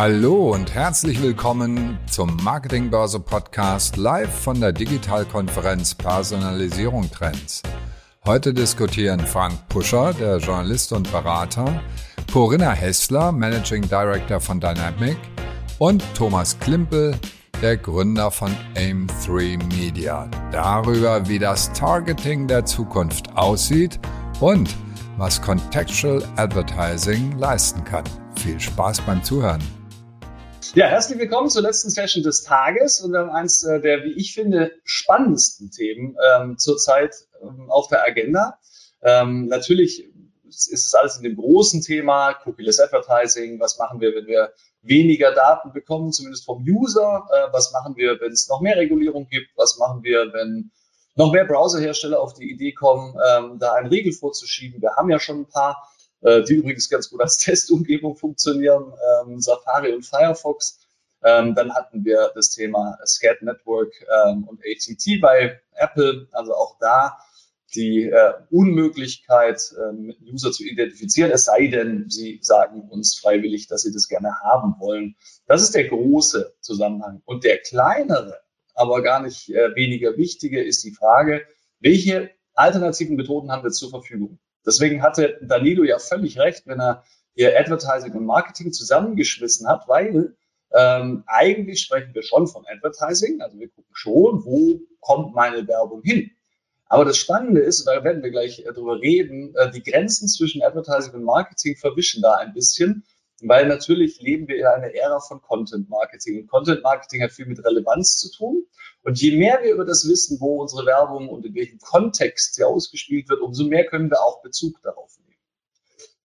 Hallo und herzlich willkommen zum Marketingbörse Podcast live von der Digitalkonferenz Personalisierung Trends. Heute diskutieren Frank Puscher, der Journalist und Berater, Corinna Hessler, Managing Director von Dynamic und Thomas Klimpel, der Gründer von AIM3 Media, darüber, wie das Targeting der Zukunft aussieht und was Contextual Advertising leisten kann. Viel Spaß beim Zuhören. Ja, herzlich willkommen zur letzten Session des Tages und dann eins äh, der, wie ich finde, spannendsten Themen ähm, zurzeit ähm, auf der Agenda. Ähm, natürlich ist es alles in dem großen Thema, Cookieless Advertising, was machen wir, wenn wir weniger Daten bekommen, zumindest vom User, äh, was machen wir, wenn es noch mehr Regulierung gibt, was machen wir, wenn noch mehr Browserhersteller auf die Idee kommen, ähm, da einen Riegel vorzuschieben. Wir haben ja schon ein paar äh, die übrigens ganz gut als Testumgebung funktionieren, ähm, Safari und Firefox. Ähm, dann hatten wir das Thema SCAD Network ähm, und ATT bei Apple, also auch da die äh, Unmöglichkeit, äh, User zu identifizieren, es sei denn, sie sagen uns freiwillig, dass sie das gerne haben wollen. Das ist der große Zusammenhang. Und der kleinere, aber gar nicht äh, weniger wichtige, ist die Frage, welche alternativen Methoden haben wir zur Verfügung? Deswegen hatte Danilo ja völlig recht, wenn er hier Advertising und Marketing zusammengeschmissen hat, weil ähm, eigentlich sprechen wir schon von Advertising, also wir gucken schon, wo kommt meine Werbung hin. Aber das Spannende ist, da werden wir gleich äh, drüber reden, äh, die Grenzen zwischen Advertising und Marketing verwischen da ein bisschen, weil natürlich leben wir in einer Ära von Content Marketing. Und Content Marketing hat viel mit Relevanz zu tun. Und je mehr wir über das wissen, wo unsere Werbung und in welchem Kontext sie ausgespielt wird, umso mehr können wir auch Bezug darauf nehmen.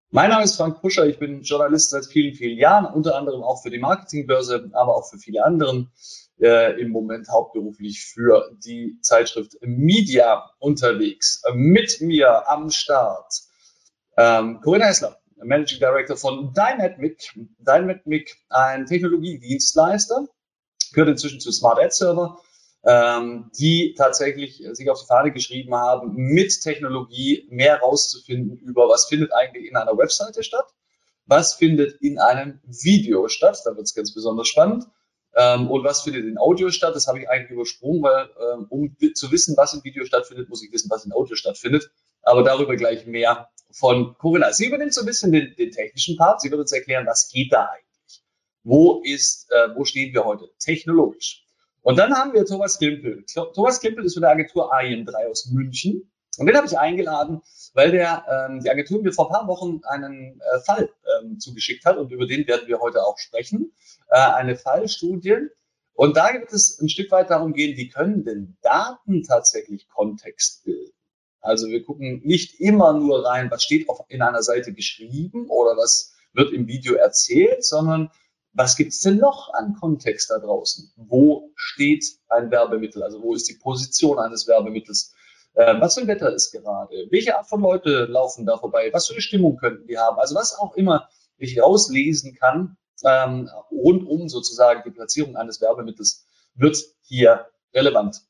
Mein Name ist Frank Puscher, ich bin Journalist seit vielen, vielen Jahren, unter anderem auch für die Marketingbörse, aber auch für viele anderen, äh, im Moment hauptberuflich für die Zeitschrift Media unterwegs. Mit mir am Start ähm, Corinna Hessler, Managing Director von Dynamic. Dynamic, ein Technologiedienstleister, gehört inzwischen zu Smart Ad Server ähm, die tatsächlich sich auf die Fahne geschrieben haben, mit Technologie mehr rauszufinden über, was findet eigentlich in einer Webseite statt, was findet in einem Video statt, da wird es ganz besonders spannend, ähm, und was findet in Audio statt, das habe ich eigentlich übersprungen, weil ähm, um zu wissen, was im Video stattfindet, muss ich wissen, was in Audio stattfindet. Aber darüber gleich mehr von Corinna. Sie übernimmt so ein bisschen den, den technischen Part. Sie wird uns erklären, was geht da eigentlich? Wo ist, äh, wo stehen wir heute technologisch? Und dann haben wir Thomas Klimpel. Thomas Klimpel ist von der Agentur AIM3 aus München. Und den habe ich eingeladen, weil der ähm, die Agentur mir vor ein paar Wochen einen äh, Fall ähm, zugeschickt hat und über den werden wir heute auch sprechen. Äh, eine Fallstudie. Und da wird es ein Stück weit darum gehen, wie können denn Daten tatsächlich Kontext bilden? Also wir gucken nicht immer nur rein, was steht auf, in einer Seite geschrieben oder was wird im Video erzählt, sondern was gibt's denn noch an Kontext da draußen? Wo steht ein Werbemittel? Also wo ist die Position eines Werbemittels? Äh, was für ein Wetter ist gerade? Welche Art von Leute laufen da vorbei? Was für eine Stimmung könnten die haben? Also was auch immer ich rauslesen kann, ähm, rund um sozusagen die Platzierung eines Werbemittels, wird hier relevant.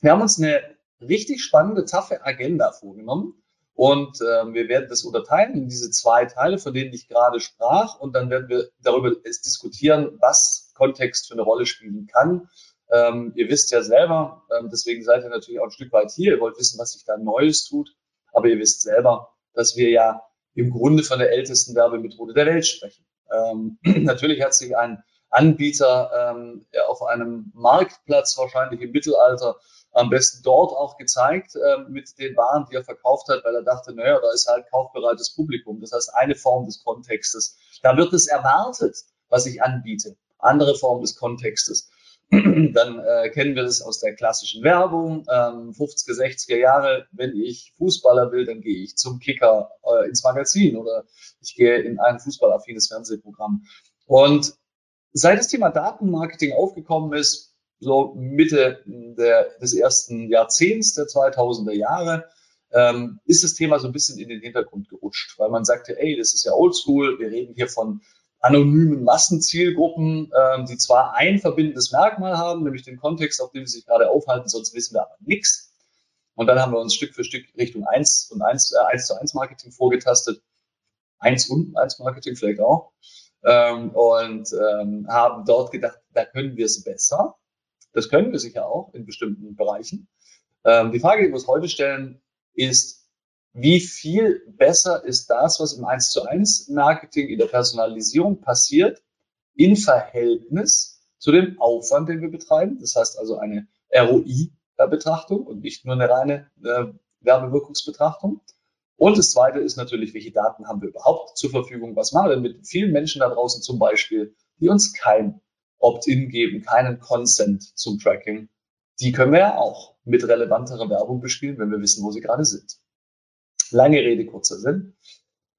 Wir haben uns eine richtig spannende, taffe Agenda vorgenommen. Und äh, wir werden das unterteilen in diese zwei Teile, von denen ich gerade sprach. Und dann werden wir darüber diskutieren, was Kontext für eine Rolle spielen kann. Ähm, ihr wisst ja selber, ähm, deswegen seid ihr natürlich auch ein Stück weit hier. Ihr wollt wissen, was sich da Neues tut. Aber ihr wisst selber, dass wir ja im Grunde von der ältesten Werbemethode der Welt sprechen. Ähm, natürlich hat sich ein Anbieter ähm, auf einem Marktplatz wahrscheinlich im Mittelalter am besten dort auch gezeigt äh, mit den Waren, die er verkauft hat, weil er dachte, naja, da ist halt kaufbereites Publikum. Das heißt, eine Form des Kontextes. Da wird es erwartet, was ich anbiete. Andere Form des Kontextes. Dann äh, kennen wir das aus der klassischen Werbung, ähm, 50er, 60er Jahre. Wenn ich Fußballer will, dann gehe ich zum Kicker äh, ins Magazin oder ich gehe in ein fußballaffines Fernsehprogramm. Und seit das Thema Datenmarketing aufgekommen ist, so Mitte der, des ersten Jahrzehnts der 2000er Jahre, ähm, ist das Thema so ein bisschen in den Hintergrund gerutscht, weil man sagte, ey, das ist ja oldschool, wir reden hier von anonymen Massenzielgruppen, ähm, die zwar ein verbindendes Merkmal haben, nämlich den Kontext, auf dem sie sich gerade aufhalten, sonst wissen wir aber nichts. Und dann haben wir uns Stück für Stück Richtung 1 und 1, äh, 1 zu 1 Marketing vorgetastet. 1 und 1 Marketing vielleicht auch. ähm, und ähm, haben dort gedacht, da können wir es besser. Das können wir sicher auch in bestimmten Bereichen. Ähm, die Frage, die wir uns heute stellen, ist, wie viel besser ist das, was im 1 zu 1 Marketing in der Personalisierung passiert, in Verhältnis zu dem Aufwand, den wir betreiben. Das heißt also eine ROI-Betrachtung und nicht nur eine reine äh, Werbewirkungsbetrachtung. Und das Zweite ist natürlich, welche Daten haben wir überhaupt zur Verfügung? Was machen wir mit vielen Menschen da draußen zum Beispiel, die uns kein Opt-in geben, keinen Consent zum Tracking? Die können wir ja auch mit relevanterer Werbung bespielen, wenn wir wissen, wo sie gerade sind. Lange Rede, kurzer Sinn.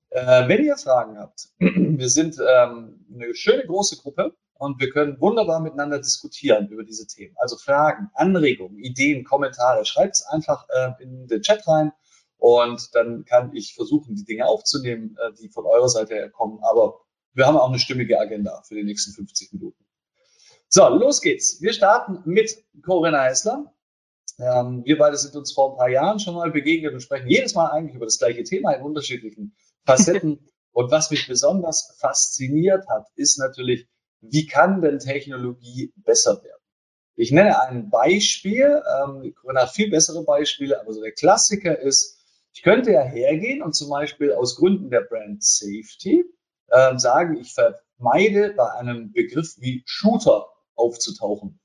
Äh, wenn ihr Fragen habt, wir sind ähm, eine schöne große Gruppe und wir können wunderbar miteinander diskutieren über diese Themen. Also Fragen, Anregungen, Ideen, Kommentare, schreibt es einfach äh, in den Chat rein und dann kann ich versuchen, die Dinge aufzunehmen, äh, die von eurer Seite her kommen. Aber wir haben auch eine stimmige Agenda für die nächsten 50 Minuten. So, los geht's. Wir starten mit Corinna Hessler. Ähm, wir beide sind uns vor ein paar Jahren schon mal begegnet und sprechen jedes Mal eigentlich über das gleiche Thema in unterschiedlichen Facetten. und was mich besonders fasziniert hat, ist natürlich, wie kann denn Technologie besser werden? Ich nenne ein Beispiel, ähm, Corinna hat viel bessere Beispiele, aber so der Klassiker ist, ich könnte ja hergehen und zum Beispiel aus Gründen der Brand Safety äh, sagen, ich vermeide bei einem Begriff wie Shooter aufzutauchen.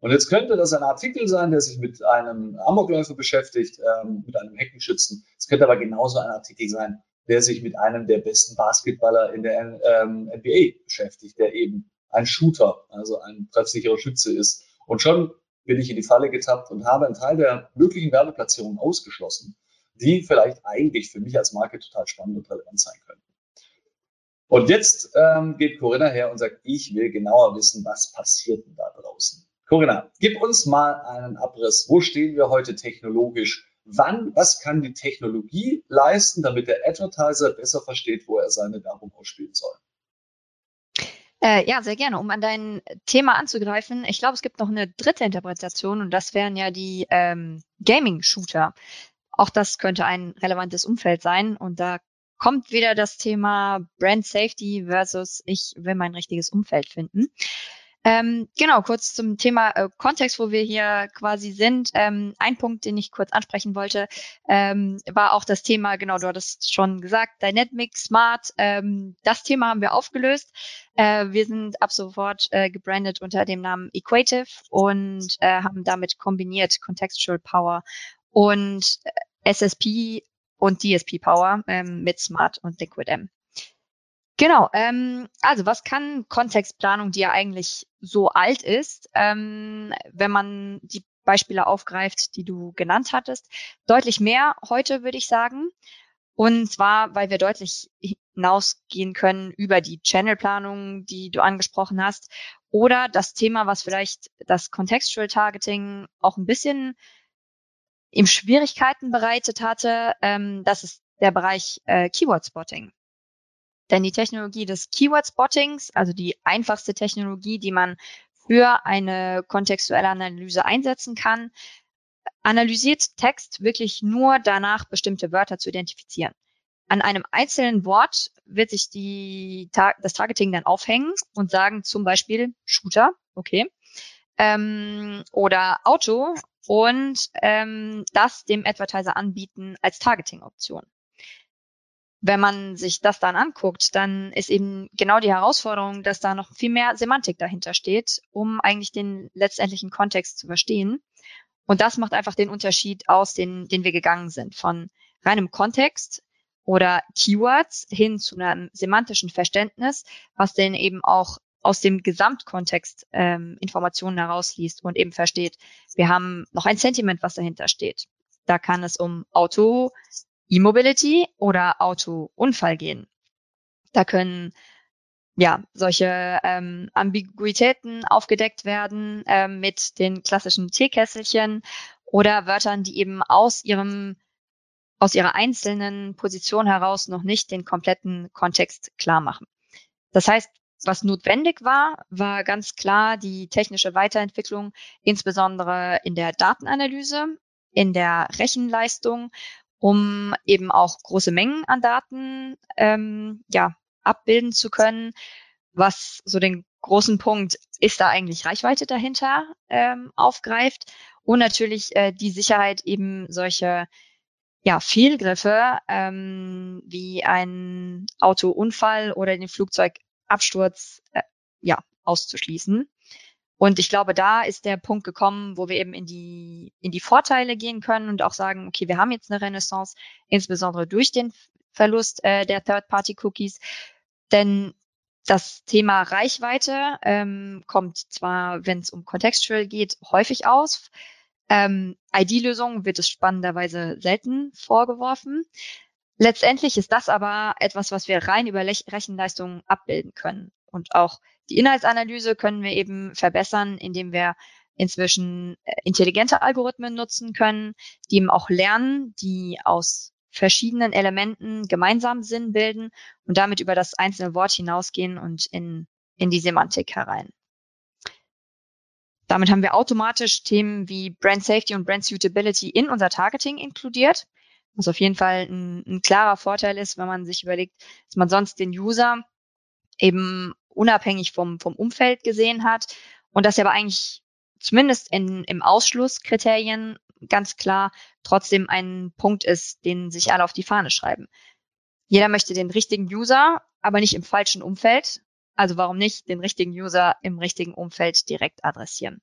Und jetzt könnte das ein Artikel sein, der sich mit einem Amokläufer beschäftigt, ähm, mit einem Heckenschützen. Es könnte aber genauso ein Artikel sein, der sich mit einem der besten Basketballer in der ähm, NBA beschäftigt, der eben ein Shooter, also ein treffsicherer Schütze ist. Und schon bin ich in die Falle getappt und habe einen Teil der möglichen Werbeplatzierungen ausgeschlossen die vielleicht eigentlich für mich als Marke total spannend und relevant sein könnten. Und jetzt ähm, geht Corinna her und sagt, ich will genauer wissen, was passiert denn da draußen. Corinna, gib uns mal einen Abriss. Wo stehen wir heute technologisch? Wann, was kann die Technologie leisten, damit der Advertiser besser versteht, wo er seine Werbung ausspielen soll? Äh, ja, sehr gerne. Um an dein Thema anzugreifen, ich glaube, es gibt noch eine dritte Interpretation und das wären ja die ähm, Gaming-Shooter. Auch das könnte ein relevantes Umfeld sein. Und da kommt wieder das Thema Brand Safety versus ich will mein richtiges Umfeld finden. Ähm, genau, kurz zum Thema äh, Kontext, wo wir hier quasi sind. Ähm, ein Punkt, den ich kurz ansprechen wollte, ähm, war auch das Thema, genau, du hattest schon gesagt, Dynamic Smart. Ähm, das Thema haben wir aufgelöst. Äh, wir sind ab sofort äh, gebrandet unter dem Namen Equative und äh, haben damit kombiniert Contextual Power und äh, SSP und DSP Power ähm, mit Smart und Liquid M. Genau, ähm, also was kann Kontextplanung, die ja eigentlich so alt ist, ähm, wenn man die Beispiele aufgreift, die du genannt hattest, deutlich mehr heute, würde ich sagen. Und zwar, weil wir deutlich hinausgehen können über die Channelplanung, die du angesprochen hast, oder das Thema, was vielleicht das Contextual Targeting auch ein bisschen ihm Schwierigkeiten bereitet hatte, ähm, das ist der Bereich äh, Keyword Spotting. Denn die Technologie des Keyword Spottings, also die einfachste Technologie, die man für eine kontextuelle Analyse einsetzen kann, analysiert Text wirklich nur danach, bestimmte Wörter zu identifizieren. An einem einzelnen Wort wird sich die, das Targeting dann aufhängen und sagen zum Beispiel Shooter, okay, ähm, oder Auto und ähm, das dem Advertiser anbieten als Targeting-Option. Wenn man sich das dann anguckt, dann ist eben genau die Herausforderung, dass da noch viel mehr Semantik dahinter steht, um eigentlich den letztendlichen Kontext zu verstehen. Und das macht einfach den Unterschied aus, den, den wir gegangen sind. Von reinem Kontext oder Keywords hin zu einem semantischen Verständnis, was denn eben auch aus dem Gesamtkontext ähm, Informationen herausliest und eben versteht, wir haben noch ein Sentiment, was dahinter steht. Da kann es um Auto, E-Mobility oder Auto-Unfall gehen. Da können ja solche ähm, Ambiguitäten aufgedeckt werden ähm, mit den klassischen Teekesselchen oder Wörtern, die eben aus ihrem aus ihrer einzelnen Position heraus noch nicht den kompletten Kontext klar machen. Das heißt, was notwendig war, war ganz klar die technische Weiterentwicklung, insbesondere in der Datenanalyse, in der Rechenleistung, um eben auch große Mengen an Daten ähm, ja, abbilden zu können. was so den großen Punkt, ist da eigentlich Reichweite dahinter, ähm, aufgreift und natürlich äh, die Sicherheit eben solche ja, Fehlgriffe ähm, wie ein Autounfall oder den Flugzeugabsturz äh, ja, auszuschließen. Und ich glaube, da ist der Punkt gekommen, wo wir eben in die, in die Vorteile gehen können und auch sagen, okay, wir haben jetzt eine Renaissance, insbesondere durch den Verlust äh, der Third-Party-Cookies. Denn das Thema Reichweite ähm, kommt zwar, wenn es um Contextual geht, häufig aus. Ähm, ID-Lösungen wird es spannenderweise selten vorgeworfen. Letztendlich ist das aber etwas, was wir rein über Rechenleistungen abbilden können. Und auch die Inhaltsanalyse können wir eben verbessern, indem wir inzwischen äh, intelligente Algorithmen nutzen können, die eben auch lernen, die aus verschiedenen Elementen gemeinsam Sinn bilden und damit über das einzelne Wort hinausgehen und in, in die Semantik herein. Damit haben wir automatisch Themen wie Brand Safety und Brand Suitability in unser Targeting inkludiert, was auf jeden Fall ein, ein klarer Vorteil ist, wenn man sich überlegt, dass man sonst den User eben unabhängig vom, vom Umfeld gesehen hat und dass er aber eigentlich zumindest in, im Ausschlusskriterien ganz klar trotzdem ein Punkt ist, den sich alle auf die Fahne schreiben. Jeder möchte den richtigen User, aber nicht im falschen Umfeld. Also warum nicht den richtigen User im richtigen Umfeld direkt adressieren?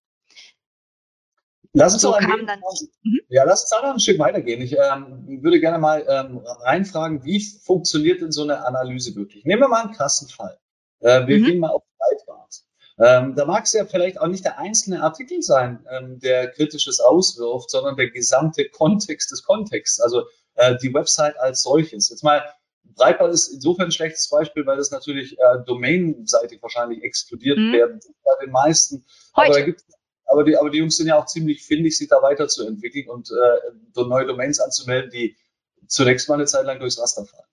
Lass uns so kam dann, mhm. ja, lass uns da noch ein Stück weitergehen. Ich ähm, würde gerne mal ähm, reinfragen, wie funktioniert denn so eine Analyse wirklich? Nehmen wir mal einen krassen Fall. Äh, wir mhm. gehen mal auf Breitbart. Ähm, da mag es ja vielleicht auch nicht der einzelne Artikel sein, ähm, der kritisches auswirft, sondern der gesamte Kontext des Kontexts, also äh, die Website als solches. Jetzt mal, Breitbart ist insofern ein schlechtes Beispiel, weil das natürlich äh, domainseitig wahrscheinlich exkludiert mhm. werden bei den meisten. Heute. Aber da gibt aber die, aber die Jungs sind ja auch ziemlich findig, sich da weiterzuentwickeln und äh, neue Domains anzumelden, die zunächst mal eine Zeit lang durchs Raster fallen.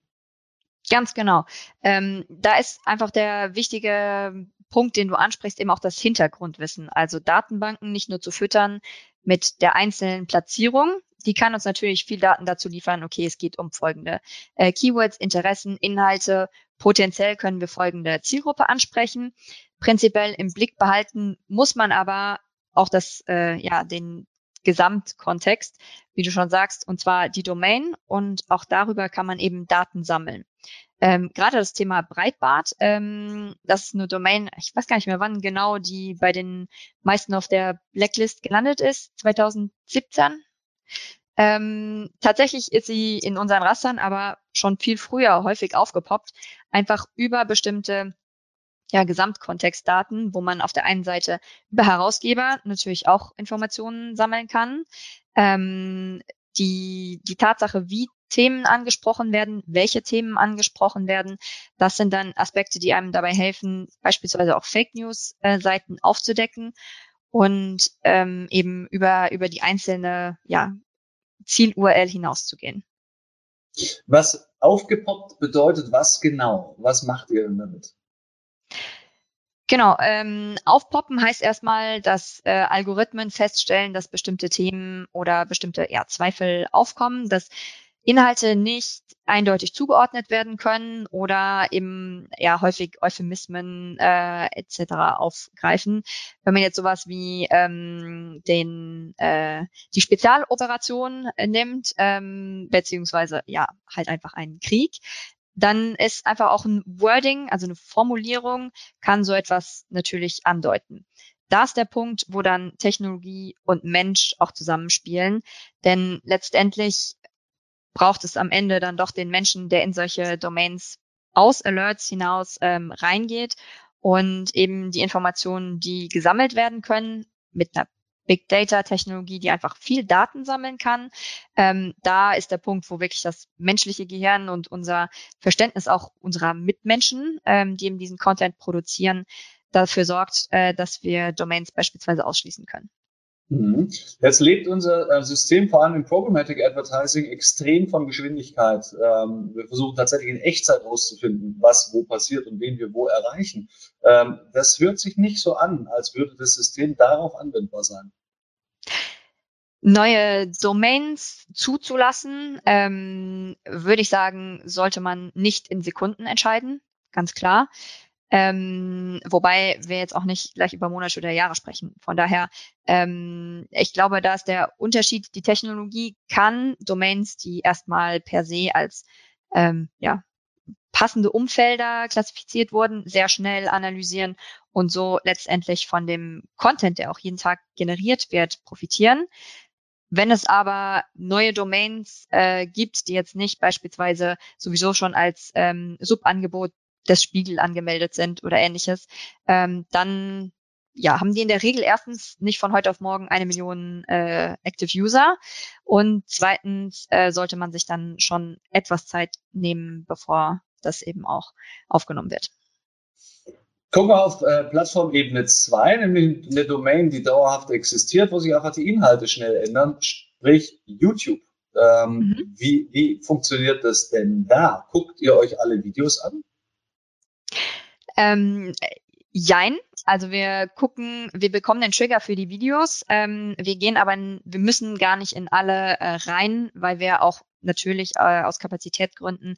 Ganz genau. Ähm, da ist einfach der wichtige Punkt, den du ansprichst, eben auch das Hintergrundwissen. Also Datenbanken nicht nur zu füttern mit der einzelnen Platzierung. Die kann uns natürlich viel Daten dazu liefern. Okay, es geht um folgende äh, Keywords, Interessen, Inhalte. Potenziell können wir folgende Zielgruppe ansprechen. Prinzipiell im Blick behalten muss man aber auch das, äh, ja, den Gesamtkontext, wie du schon sagst, und zwar die Domain. Und auch darüber kann man eben Daten sammeln. Ähm, Gerade das Thema Breitbart, ähm, das ist eine Domain, ich weiß gar nicht mehr wann genau, die bei den meisten auf der Blacklist gelandet ist, 2017. Ähm, tatsächlich ist sie in unseren Rastern aber schon viel früher häufig aufgepoppt, einfach über bestimmte ja, Gesamtkontextdaten, wo man auf der einen Seite über Herausgeber natürlich auch Informationen sammeln kann. Ähm, die, die Tatsache, wie Themen angesprochen werden, welche Themen angesprochen werden. Das sind dann Aspekte, die einem dabei helfen, beispielsweise auch Fake News-Seiten äh, aufzudecken und ähm, eben über, über die einzelne ja, Ziel-URL hinauszugehen. Was aufgepoppt bedeutet was genau? Was macht ihr denn damit? Genau, ähm, aufpoppen heißt erstmal, dass äh, Algorithmen feststellen, dass bestimmte Themen oder bestimmte ja, Zweifel aufkommen, dass Inhalte nicht eindeutig zugeordnet werden können oder eben ja häufig Euphemismen äh, etc. aufgreifen. Wenn man jetzt sowas wie ähm, den äh, die Spezialoperation nimmt, ähm, beziehungsweise ja halt einfach einen Krieg, dann ist einfach auch ein Wording, also eine Formulierung, kann so etwas natürlich andeuten. Da ist der Punkt, wo dann Technologie und Mensch auch zusammenspielen. Denn letztendlich braucht es am Ende dann doch den Menschen, der in solche Domains aus Alerts hinaus ähm, reingeht und eben die Informationen, die gesammelt werden können, mit einer Big Data Technologie, die einfach viel Daten sammeln kann. Ähm, da ist der Punkt, wo wirklich das menschliche Gehirn und unser Verständnis auch unserer Mitmenschen, ähm, die eben diesen Content produzieren, dafür sorgt, äh, dass wir Domains beispielsweise ausschließen können. Mhm. Jetzt lebt unser äh, System vor allem im Programmatic Advertising extrem von Geschwindigkeit. Ähm, wir versuchen tatsächlich in Echtzeit rauszufinden, was wo passiert und wen wir wo erreichen. Ähm, das hört sich nicht so an, als würde das System darauf anwendbar sein. Neue Domains zuzulassen, ähm, würde ich sagen, sollte man nicht in Sekunden entscheiden, ganz klar. Ähm, wobei wir jetzt auch nicht gleich über Monate oder Jahre sprechen. Von daher, ähm, ich glaube, da ist der Unterschied, die Technologie kann Domains, die erstmal per se als ähm, ja, passende Umfelder klassifiziert wurden, sehr schnell analysieren und so letztendlich von dem Content, der auch jeden Tag generiert wird, profitieren. Wenn es aber neue Domains äh, gibt, die jetzt nicht beispielsweise sowieso schon als ähm, Subangebot des Spiegel angemeldet sind oder ähnliches, ähm, dann ja, haben die in der Regel erstens nicht von heute auf morgen eine Million äh, Active User und zweitens äh, sollte man sich dann schon etwas Zeit nehmen, bevor das eben auch aufgenommen wird. Gucken wir auf äh, Plattformebene 2, nämlich eine Domain, die dauerhaft existiert, wo sich einfach die Inhalte schnell ändern, sprich YouTube. Ähm, mhm. wie, wie funktioniert das denn da? Guckt ihr euch alle Videos an? Ähm, jein. Also wir gucken, wir bekommen den Trigger für die Videos. Ähm, wir gehen aber, wir müssen gar nicht in alle äh, rein, weil wir auch natürlich äh, aus Kapazitätsgründen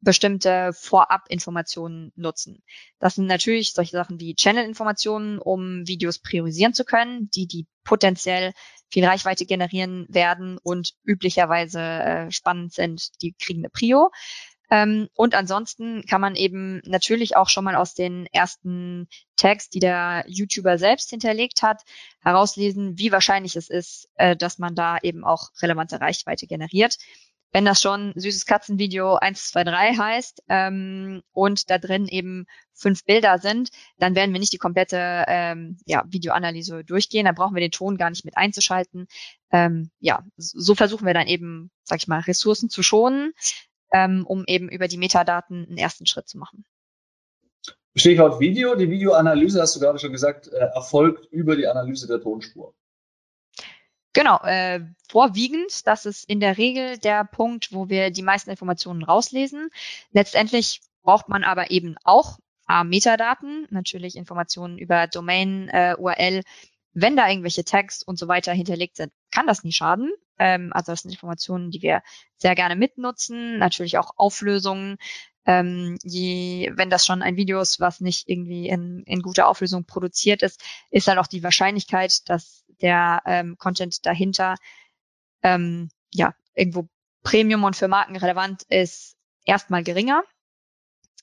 bestimmte Vorab-Informationen nutzen. Das sind natürlich solche Sachen wie Channel-Informationen, um Videos priorisieren zu können, die die potenziell viel Reichweite generieren werden und üblicherweise äh, spannend sind, die kriegen eine Prio. Ähm, und ansonsten kann man eben natürlich auch schon mal aus den ersten Tags, die der YouTuber selbst hinterlegt hat, herauslesen, wie wahrscheinlich es ist, äh, dass man da eben auch relevante Reichweite generiert wenn das schon süßes Katzenvideo 1, 2, 3 heißt ähm, und da drin eben fünf Bilder sind, dann werden wir nicht die komplette ähm, ja, Videoanalyse durchgehen. Da brauchen wir den Ton gar nicht mit einzuschalten. Ähm, ja, so versuchen wir dann eben, sag ich mal, Ressourcen zu schonen, ähm, um eben über die Metadaten einen ersten Schritt zu machen. Stichwort Video. Die Videoanalyse, hast du gerade schon gesagt, äh, erfolgt über die Analyse der Tonspur. Genau, äh, vorwiegend, das ist in der Regel der Punkt, wo wir die meisten Informationen rauslesen. Letztendlich braucht man aber eben auch A, Metadaten, natürlich Informationen über Domain, äh, URL. Wenn da irgendwelche Tags und so weiter hinterlegt sind, kann das nie schaden. Ähm, also das sind Informationen, die wir sehr gerne mitnutzen. Natürlich auch Auflösungen. Ähm, je, wenn das schon ein Video ist, was nicht irgendwie in, in guter Auflösung produziert ist, ist dann auch die Wahrscheinlichkeit, dass der ähm, Content dahinter ähm, ja irgendwo Premium und für Marken relevant ist, erstmal geringer.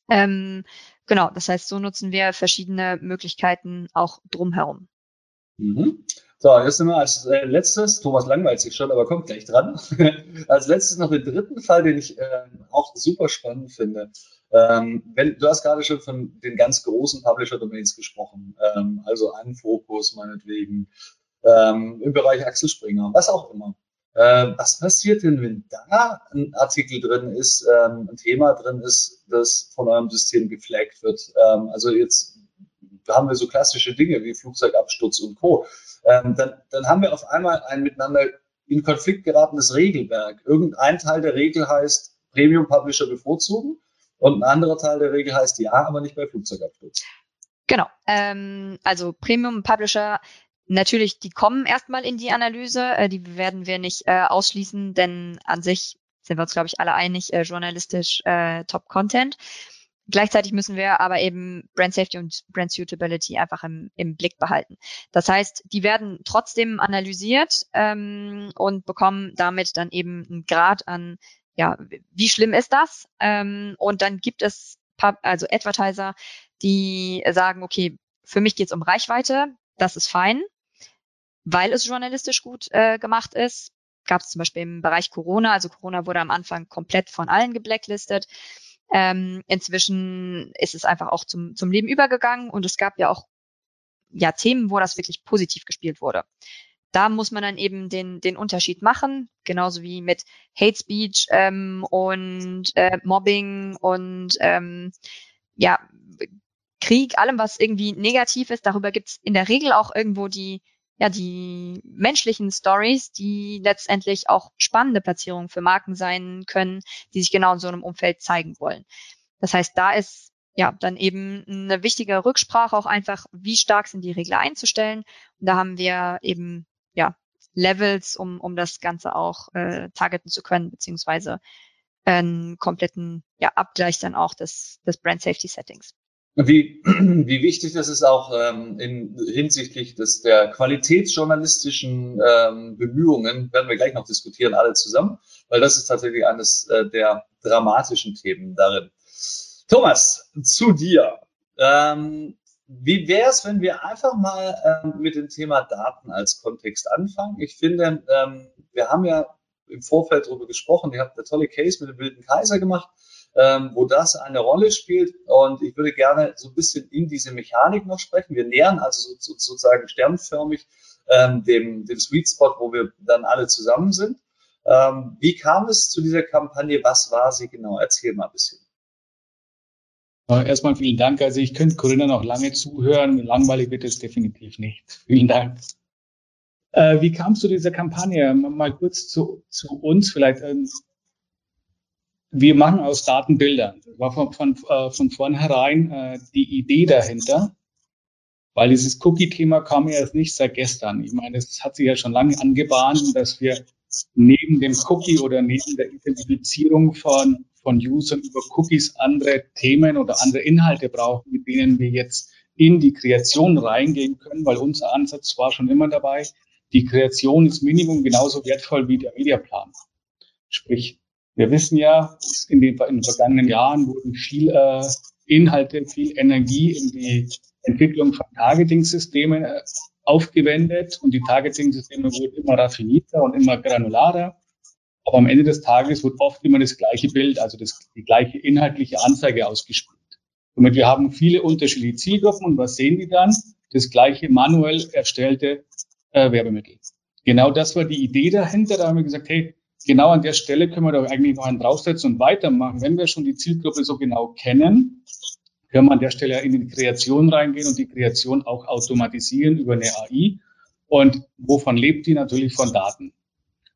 Ähm, genau, das heißt, so nutzen wir verschiedene Möglichkeiten auch drumherum. Mhm. So, jetzt sind wir als äh, letztes, Thomas langweilt sich schon, aber kommt gleich dran. als letztes noch den dritten Fall, den ich äh, auch super spannend finde. Ähm, wenn, du hast gerade schon von den ganz großen Publisher-Domains gesprochen, ähm, also einen Fokus meinetwegen, ähm, im Bereich Axel Springer, was auch immer. Äh, was passiert denn, wenn da ein Artikel drin ist, ähm, ein Thema drin ist, das von eurem System geflaggt wird? Ähm, also jetzt haben wir so klassische Dinge wie Flugzeugabsturz und Co. Ähm, dann, dann haben wir auf einmal ein miteinander in Konflikt geratenes Regelwerk. Irgendein Teil der Regel heißt Premium Publisher bevorzugen und ein anderer Teil der Regel heißt ja, aber nicht bei Flugzeugabsturz. Genau. Ähm, also Premium Publisher Natürlich, die kommen erstmal in die Analyse, äh, die werden wir nicht äh, ausschließen, denn an sich sind wir uns, glaube ich, alle einig, äh, journalistisch äh, Top-Content. Gleichzeitig müssen wir aber eben Brand Safety und Brand Suitability einfach im, im Blick behalten. Das heißt, die werden trotzdem analysiert ähm, und bekommen damit dann eben einen Grad an, ja, wie schlimm ist das? Ähm, und dann gibt es also Advertiser, die sagen, okay, für mich geht es um Reichweite, das ist fein weil es journalistisch gut äh, gemacht ist. Gab es zum Beispiel im Bereich Corona, also Corona wurde am Anfang komplett von allen geblacklistet. Ähm, inzwischen ist es einfach auch zum, zum Leben übergegangen und es gab ja auch ja Themen, wo das wirklich positiv gespielt wurde. Da muss man dann eben den, den Unterschied machen, genauso wie mit Hate Speech ähm, und äh, Mobbing und ähm, ja, Krieg, allem, was irgendwie negativ ist. Darüber gibt es in der Regel auch irgendwo die, ja, die menschlichen Stories, die letztendlich auch spannende Platzierungen für Marken sein können, die sich genau in so einem Umfeld zeigen wollen. Das heißt, da ist ja dann eben eine wichtige Rücksprache auch einfach, wie stark sind die Regler einzustellen. Und da haben wir eben ja Levels, um, um das Ganze auch äh, targeten zu können, beziehungsweise einen kompletten ja, Abgleich dann auch des, des Brand Safety Settings. Wie, wie wichtig das ist auch ähm, in, hinsichtlich des, der qualitätsjournalistischen ähm, Bemühungen, werden wir gleich noch diskutieren, alle zusammen, weil das ist tatsächlich eines äh, der dramatischen Themen darin. Thomas, zu dir. Ähm, wie wäre es, wenn wir einfach mal ähm, mit dem Thema Daten als Kontext anfangen? Ich finde, ähm, wir haben ja im Vorfeld darüber gesprochen, ihr habt eine tolle Case mit dem Wilden Kaiser gemacht ähm, wo das eine Rolle spielt. Und ich würde gerne so ein bisschen in diese Mechanik noch sprechen. Wir nähern also so, so, sozusagen sternförmig ähm, dem, dem Sweet Spot, wo wir dann alle zusammen sind. Ähm, wie kam es zu dieser Kampagne? Was war sie genau? Erzähl mal ein bisschen. Erstmal vielen Dank. Also ich könnte Corinna noch lange zuhören. Langweilig wird es definitiv nicht. Vielen Dank. Äh, wie kam es zu dieser Kampagne? Mal kurz zu, zu uns vielleicht. Ähm, wir machen aus Daten Bilder. Das war von, von, äh, von vornherein äh, die Idee dahinter, weil dieses Cookie-Thema kam jetzt nicht seit gestern. Ich meine, es hat sich ja schon lange angebahnt, dass wir neben dem Cookie oder neben der Identifizierung von, von Usern über Cookies andere Themen oder andere Inhalte brauchen, mit denen wir jetzt in die Kreation reingehen können, weil unser Ansatz war schon immer dabei, die Kreation ist Minimum genauso wertvoll wie der Mediaplan. Sprich, wir wissen ja, in den, in den vergangenen Jahren wurden viel äh, Inhalte, viel Energie in die Entwicklung von Targeting-Systemen äh, aufgewendet und die Targeting-Systeme wurden immer raffinierter und immer granularer. Aber am Ende des Tages wird oft immer das gleiche Bild, also das, die gleiche inhaltliche Anzeige ausgespielt. Somit wir haben viele unterschiedliche Zielgruppen und was sehen die dann? Das gleiche manuell erstellte äh, Werbemittel. Genau das war die Idee dahinter. Da haben wir gesagt, hey, genau an der Stelle können wir doch eigentlich noch einen draufsetzen und weitermachen. Wenn wir schon die Zielgruppe so genau kennen, können wir an der Stelle in die Kreation reingehen und die Kreation auch automatisieren über eine AI. Und wovon lebt die? Natürlich von Daten.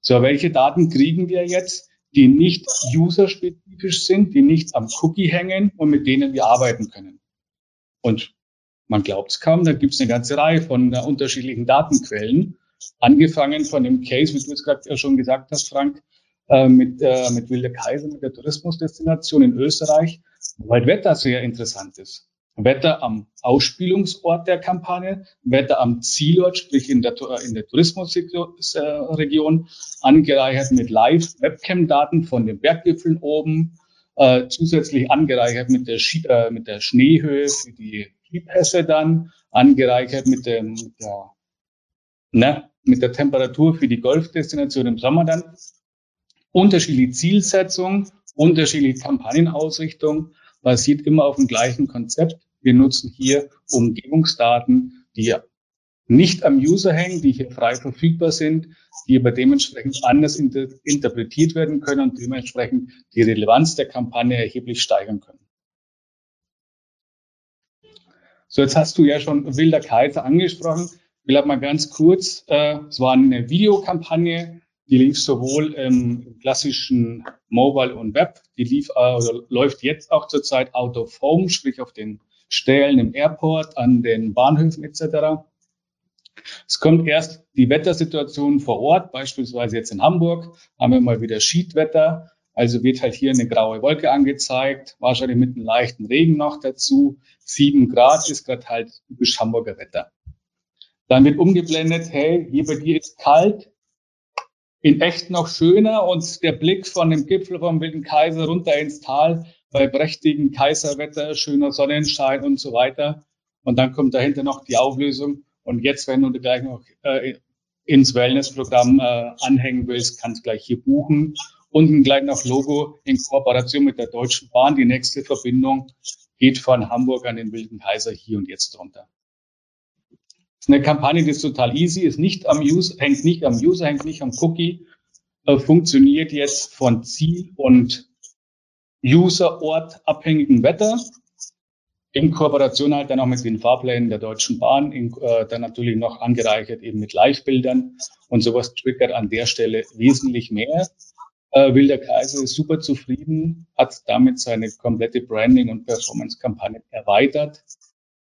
So, welche Daten kriegen wir jetzt, die nicht userspezifisch sind, die nicht am Cookie hängen und mit denen wir arbeiten können? Und man glaubt es kaum, da gibt es eine ganze Reihe von uh, unterschiedlichen Datenquellen. Angefangen von dem Case, wie du jetzt gerade schon gesagt hast, Frank, äh, mit, äh, mit Wilde Kaiser, mit der Tourismusdestination in Österreich, weil Wetter sehr interessant ist. Wetter am Ausspielungsort der Kampagne, Wetter am Zielort, sprich in der, in der Tourismusregion, angereichert mit Live-Webcam-Daten von den Berggipfeln oben, äh, zusätzlich angereichert mit der, Ski, äh, mit der Schneehöhe für die Skipässe dann, angereichert mit, dem, mit der ne, mit der Temperatur für die Golfdestination im Sommer dann. Unterschiedliche Zielsetzung, unterschiedliche Kampagnenausrichtung, basiert immer auf dem gleichen Konzept. Wir nutzen hier Umgebungsdaten, die nicht am User hängen, die hier frei verfügbar sind, die aber dementsprechend anders inter interpretiert werden können und dementsprechend die Relevanz der Kampagne erheblich steigern können. So, jetzt hast du ja schon Wilder Kaiser angesprochen will mal ganz kurz, äh, es war eine Videokampagne, die lief sowohl im klassischen Mobile und Web, die lief, äh, läuft jetzt auch zurzeit out of home, sprich auf den Stellen im Airport, an den Bahnhöfen etc. Es kommt erst die Wettersituation vor Ort, beispielsweise jetzt in Hamburg, haben wir mal wieder Schiedwetter. Also wird halt hier eine graue Wolke angezeigt, wahrscheinlich mit einem leichten Regen noch dazu. Sieben Grad ist gerade halt typisch Hamburger Wetter. Dann wird umgeblendet, hey, hier bei dir ist kalt, in echt noch schöner und der Blick von dem Gipfel vom Wilden Kaiser runter ins Tal bei prächtigem Kaiserwetter, schöner Sonnenschein und so weiter. Und dann kommt dahinter noch die Auflösung. Und jetzt, wenn du gleich noch äh, ins Wellnessprogramm äh, anhängen willst, kannst gleich hier buchen. Unten gleich noch Logo in Kooperation mit der Deutschen Bahn. Die nächste Verbindung geht von Hamburg an den Wilden Kaiser hier und jetzt drunter ist eine Kampagne, die ist total easy, ist nicht am User, hängt nicht am User, hängt nicht am Cookie, äh, funktioniert jetzt von Ziel und User-Ort abhängigen Wetter. In Kooperation halt dann auch mit den Fahrplänen der Deutschen Bahn, in, äh, dann natürlich noch angereichert eben mit Live-Bildern und sowas triggert an der Stelle wesentlich mehr. Äh, Wilder Kaiser ist super zufrieden, hat damit seine komplette Branding- und Performance-Kampagne erweitert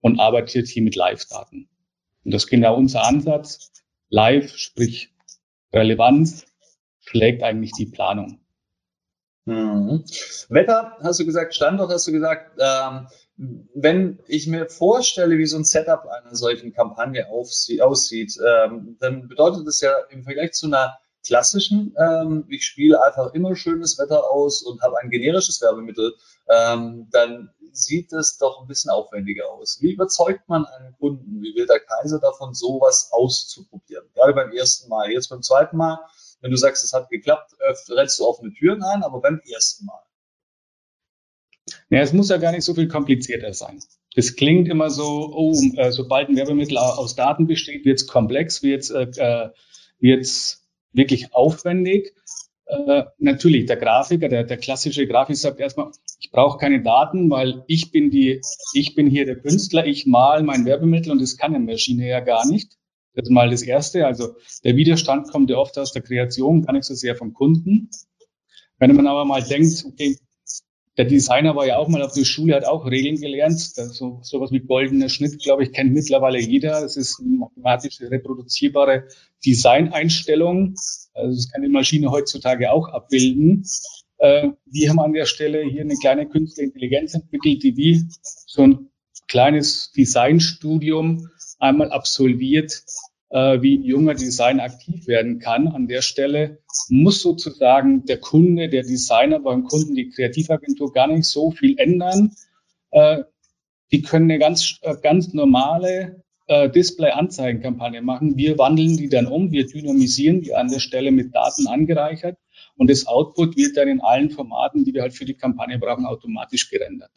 und arbeitet hier mit Live-Daten. Und das ist genau unser Ansatz. Live, sprich Relevanz, schlägt eigentlich die Planung. Mhm. Wetter hast du gesagt, Standort hast du gesagt. Ähm, wenn ich mir vorstelle, wie so ein Setup einer solchen Kampagne aussieht, ähm, dann bedeutet das ja im Vergleich zu einer klassischen, ähm, ich spiele einfach immer schönes Wetter aus und habe ein generisches Werbemittel, ähm, dann sieht das doch ein bisschen aufwendiger aus. Wie überzeugt man einen Kunden, wie will der Kaiser davon, sowas auszuprobieren? Gerade beim ersten Mal. Jetzt beim zweiten Mal, wenn du sagst, es hat geklappt, rennst du offene Türen ein, aber beim ersten Mal. Ja, es muss ja gar nicht so viel komplizierter sein. Das klingt immer so, oh, äh, sobald ein Werbemittel aus Daten besteht, wird es komplex, wird es äh, wird's wirklich aufwendig. Äh, natürlich, der Grafiker, der, der klassische Grafiker sagt erstmal, ich brauche keine Daten, weil ich bin die, ich bin hier der Künstler, ich mal mein Werbemittel und das kann eine Maschine ja gar nicht. Das ist mal das Erste. Also der Widerstand kommt ja oft aus der Kreation, gar nicht so sehr vom Kunden. Wenn man aber mal denkt, okay, der Designer war ja auch mal auf der Schule, hat auch Regeln gelernt. So sowas wie goldener Schnitt, glaube ich, kennt mittlerweile jeder. Das ist eine mathematisch reproduzierbare Designeinstellung. Also das kann die Maschine heutzutage auch abbilden. Äh, wir haben an der Stelle hier eine kleine künstliche Intelligenz entwickelt, die wie so ein kleines Designstudium einmal absolviert, wie ein junger Designer aktiv werden kann. An der Stelle muss sozusagen der Kunde, der Designer beim Kunden, die Kreativagentur gar nicht so viel ändern. Äh, die können eine ganz, äh, ganz normale äh, Display-Anzeigenkampagne machen. Wir wandeln die dann um, wir dynamisieren die an der Stelle mit Daten angereichert und das Output wird dann in allen Formaten, die wir halt für die Kampagne brauchen, automatisch gerendert.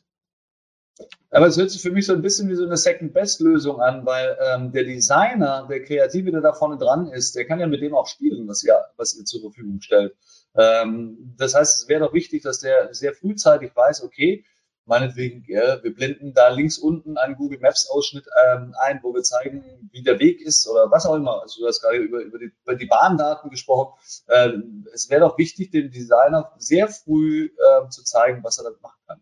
Aber es hört sich für mich so ein bisschen wie so eine Second-Best-Lösung an, weil ähm, der Designer, der Kreative, der da vorne dran ist, der kann ja mit dem auch spielen, was ihr, was ihr zur Verfügung stellt. Ähm, das heißt, es wäre doch wichtig, dass der sehr frühzeitig weiß, okay, meinetwegen, ja, wir blenden da links unten einen Google Maps Ausschnitt ähm, ein, wo wir zeigen, wie der Weg ist oder was auch immer. Also du hast gerade über, über, die, über die Bahndaten gesprochen. Ähm, es wäre doch wichtig, dem Designer sehr früh ähm, zu zeigen, was er damit machen kann.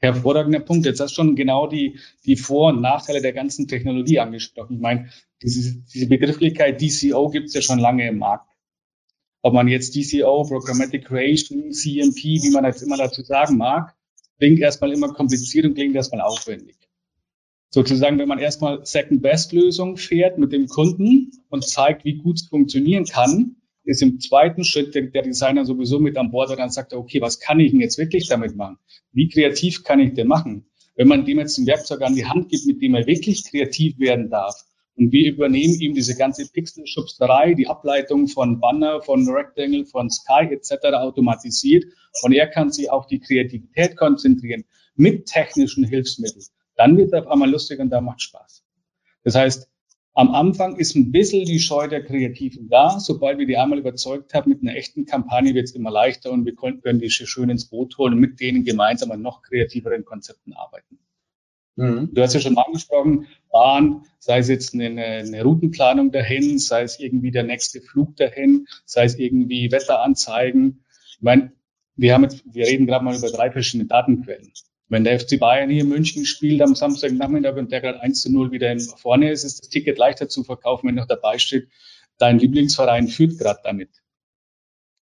Hervorragender Punkt. Jetzt hast du schon genau die, die Vor- und Nachteile der ganzen Technologie angesprochen. Ich meine, diese, diese Begrifflichkeit DCO gibt es ja schon lange im Markt. Ob man jetzt DCO, Programmatic Creation, CMP, wie man jetzt immer dazu sagen mag, klingt erstmal immer kompliziert und klingt erstmal aufwendig. Sozusagen, wenn man erstmal Second-Best-Lösung fährt mit dem Kunden und zeigt, wie gut es funktionieren kann, ist im zweiten Schritt der, der Designer sowieso mit an Bord und dann sagt okay, was kann ich denn jetzt wirklich damit machen? Wie kreativ kann ich denn machen? Wenn man dem jetzt ein Werkzeug an die Hand gibt, mit dem er wirklich kreativ werden darf, und wir übernehmen ihm diese ganze Pixelschubsterei, die Ableitung von Banner, von Rectangle, von Sky etc. automatisiert und er kann sich auf die Kreativität konzentrieren mit technischen Hilfsmitteln. Dann wird er auf einmal lustig und da macht Spaß. Das heißt, am Anfang ist ein bisschen die Scheu der Kreativen da. Sobald wir die einmal überzeugt haben mit einer echten Kampagne, wird es immer leichter und wir können die schön ins Boot holen und mit denen gemeinsam an noch kreativeren Konzepten arbeiten. Mhm. Du hast ja schon angesprochen, Bahn, sei es jetzt eine, eine, Routenplanung dahin, sei es irgendwie der nächste Flug dahin, sei es irgendwie Wetteranzeigen. Ich meine, wir haben jetzt, wir reden gerade mal über drei verschiedene Datenquellen. Wenn der FC Bayern hier in München spielt am Samstagnachmittag und der gerade 1 zu 0 wieder vorne ist, ist das Ticket leichter zu verkaufen, wenn noch dabei steht, dein Lieblingsverein führt gerade damit.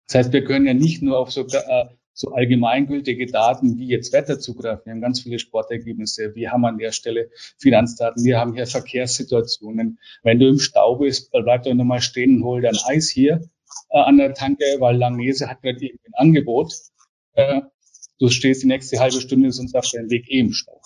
Das heißt, wir können ja nicht nur auf so, äh, so allgemeingültige Daten wie jetzt Wetter zugreifen. Wir haben ganz viele Sportergebnisse. Wir haben an der Stelle Finanzdaten. Wir haben hier Verkehrssituationen. Wenn du im Stau bist, bleib doch nochmal stehen und hol dein Eis hier äh, an der Tanke, weil Langnese hat gerade irgendwie ein Angebot. Äh, du stehst die nächste halbe Stunde sonst auf deinem Weg eh im Stau.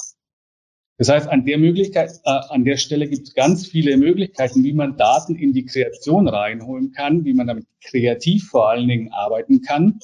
Das heißt, an der Möglichkeit, äh, an der Stelle gibt es ganz viele Möglichkeiten, wie man Daten in die Kreation reinholen kann, wie man damit kreativ vor allen Dingen arbeiten kann.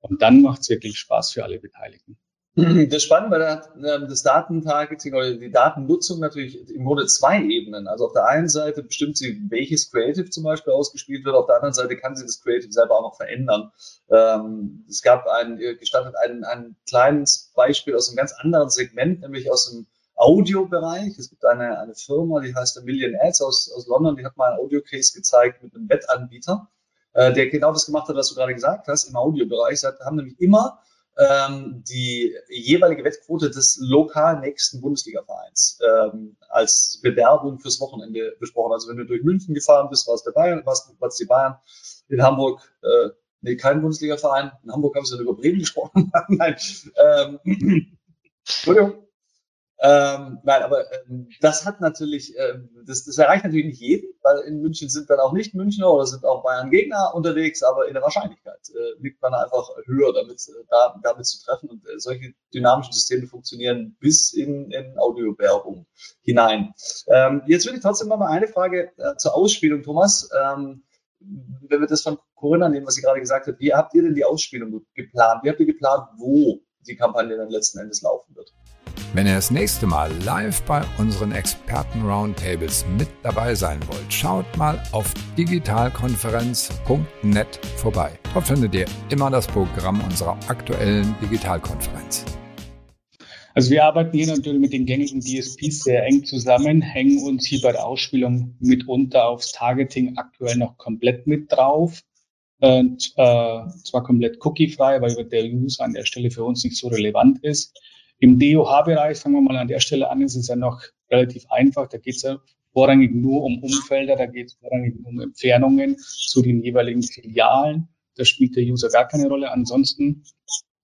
Und dann macht es wirklich Spaß für alle Beteiligten. Das ist spannend, weil ähm, das Datentargeting oder die Datennutzung natürlich im Grunde zwei Ebenen. Also auf der einen Seite bestimmt sie, welches Creative zum Beispiel ausgespielt wird, auf der anderen Seite kann sie das Creative selber auch noch verändern. Ähm, es gab ein, gestattet ein, ein kleines Beispiel aus einem ganz anderen Segment, nämlich aus dem Audiobereich. Es gibt eine, eine Firma, die heißt A Million Ads aus, aus London, die hat mal ein Audio-Case gezeigt mit einem Wettanbieter, äh, der genau das gemacht hat, was du gerade gesagt hast, im Audiobereich. Sie haben nämlich immer ähm, die jeweilige Wettquote des lokal nächsten Bundesliga-Vereins ähm, als Bewerbung fürs Wochenende besprochen. Also wenn du durch München gefahren bist, war es der Bayern, war es die Bayern. In Hamburg äh, Nee, kein Bundesliga-Verein. In Hamburg haben sie über Bremen gesprochen. Nein. Ähm, Entschuldigung. Ähm, nein, aber ähm, das hat natürlich, äh, das, das erreicht natürlich nicht jeden, weil in München sind dann auch nicht Münchner oder sind auch Bayern Gegner unterwegs, aber in der Wahrscheinlichkeit äh, liegt man einfach höher, damit, äh, da, damit zu treffen. Und äh, solche dynamischen Systeme funktionieren bis in, in Audiowerbung hinein. Ähm, jetzt will ich trotzdem noch mal eine Frage äh, zur Ausspielung, Thomas. Ähm, wenn wir das von Corinna nehmen, was sie gerade gesagt hat, wie habt ihr denn die Ausspielung geplant? Wie habt ihr geplant, wo die Kampagne dann letzten Endes laufen wird? Wenn ihr das nächste Mal live bei unseren Experten-Roundtables mit dabei sein wollt, schaut mal auf digitalkonferenz.net vorbei. Dort findet ihr immer das Programm unserer aktuellen Digitalkonferenz. Also wir arbeiten hier natürlich mit den gängigen DSPs sehr eng zusammen, hängen uns hier bei der Ausspielung mitunter aufs Targeting aktuell noch komplett mit drauf. Und, äh, zwar komplett cookiefrei, weil der User an der Stelle für uns nicht so relevant ist. Im DOH-Bereich, fangen wir mal an der Stelle an, ist es ja noch relativ einfach. Da geht es ja vorrangig nur um Umfelder, da geht es vorrangig um Entfernungen zu den jeweiligen Filialen. Da spielt der User gar keine Rolle. Ansonsten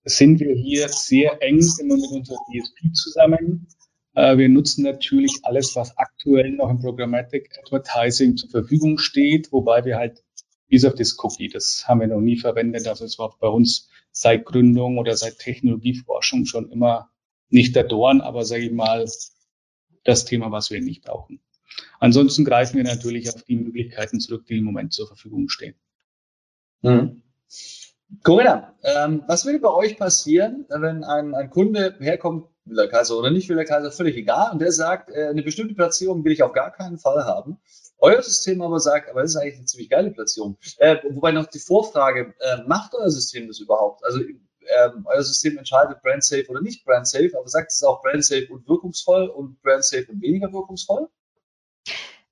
sind wir hier sehr eng immer mit unserer DSP zusammen. Äh, wir nutzen natürlich alles, was aktuell noch im Programmatic Advertising zur Verfügung steht, wobei wir halt bis auf das Cookie, das haben wir noch nie verwendet. Also es war bei uns seit Gründung oder seit Technologieforschung schon immer nicht der Dorn, aber sage ich mal, das Thema, was wir nicht brauchen. Ansonsten greifen wir natürlich auf die Möglichkeiten zurück, die im Moment zur Verfügung stehen. Mhm. Corinna, ähm, was würde bei euch passieren, wenn ein, ein Kunde herkommt, will der Kaiser oder nicht will der Kaiser, völlig egal, und der sagt, äh, eine bestimmte Platzierung will ich auf gar keinen Fall haben. Euer System aber sagt, aber das ist eigentlich eine ziemlich geile Platzierung. Äh, wobei noch die Vorfrage, äh, macht euer System das überhaupt? Also ähm, euer System entscheidet brand safe oder nicht brand safe, aber sagt es auch brand safe und wirkungsvoll und brand safe und weniger wirkungsvoll?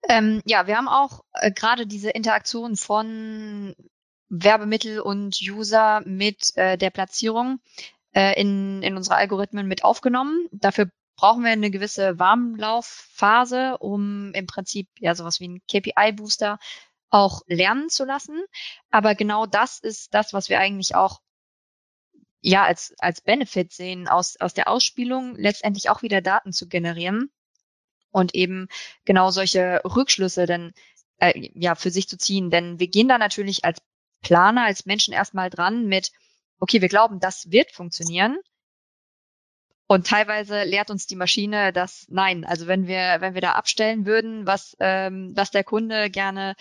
Ähm, ja, wir haben auch äh, gerade diese Interaktion von Werbemittel und User mit äh, der Platzierung äh, in, in unsere Algorithmen mit aufgenommen. Dafür brauchen wir eine gewisse Warmlaufphase, um im Prinzip ja sowas wie ein KPI-Booster auch lernen zu lassen. Aber genau das ist das, was wir eigentlich auch ja als, als Benefit sehen aus, aus der Ausspielung, letztendlich auch wieder Daten zu generieren und eben genau solche Rückschlüsse dann äh, ja für sich zu ziehen. Denn wir gehen da natürlich als Planer, als Menschen erstmal dran mit, okay, wir glauben, das wird funktionieren. Und teilweise lehrt uns die Maschine das nein. Also wenn wir, wenn wir da abstellen würden, was, ähm, was der Kunde gerne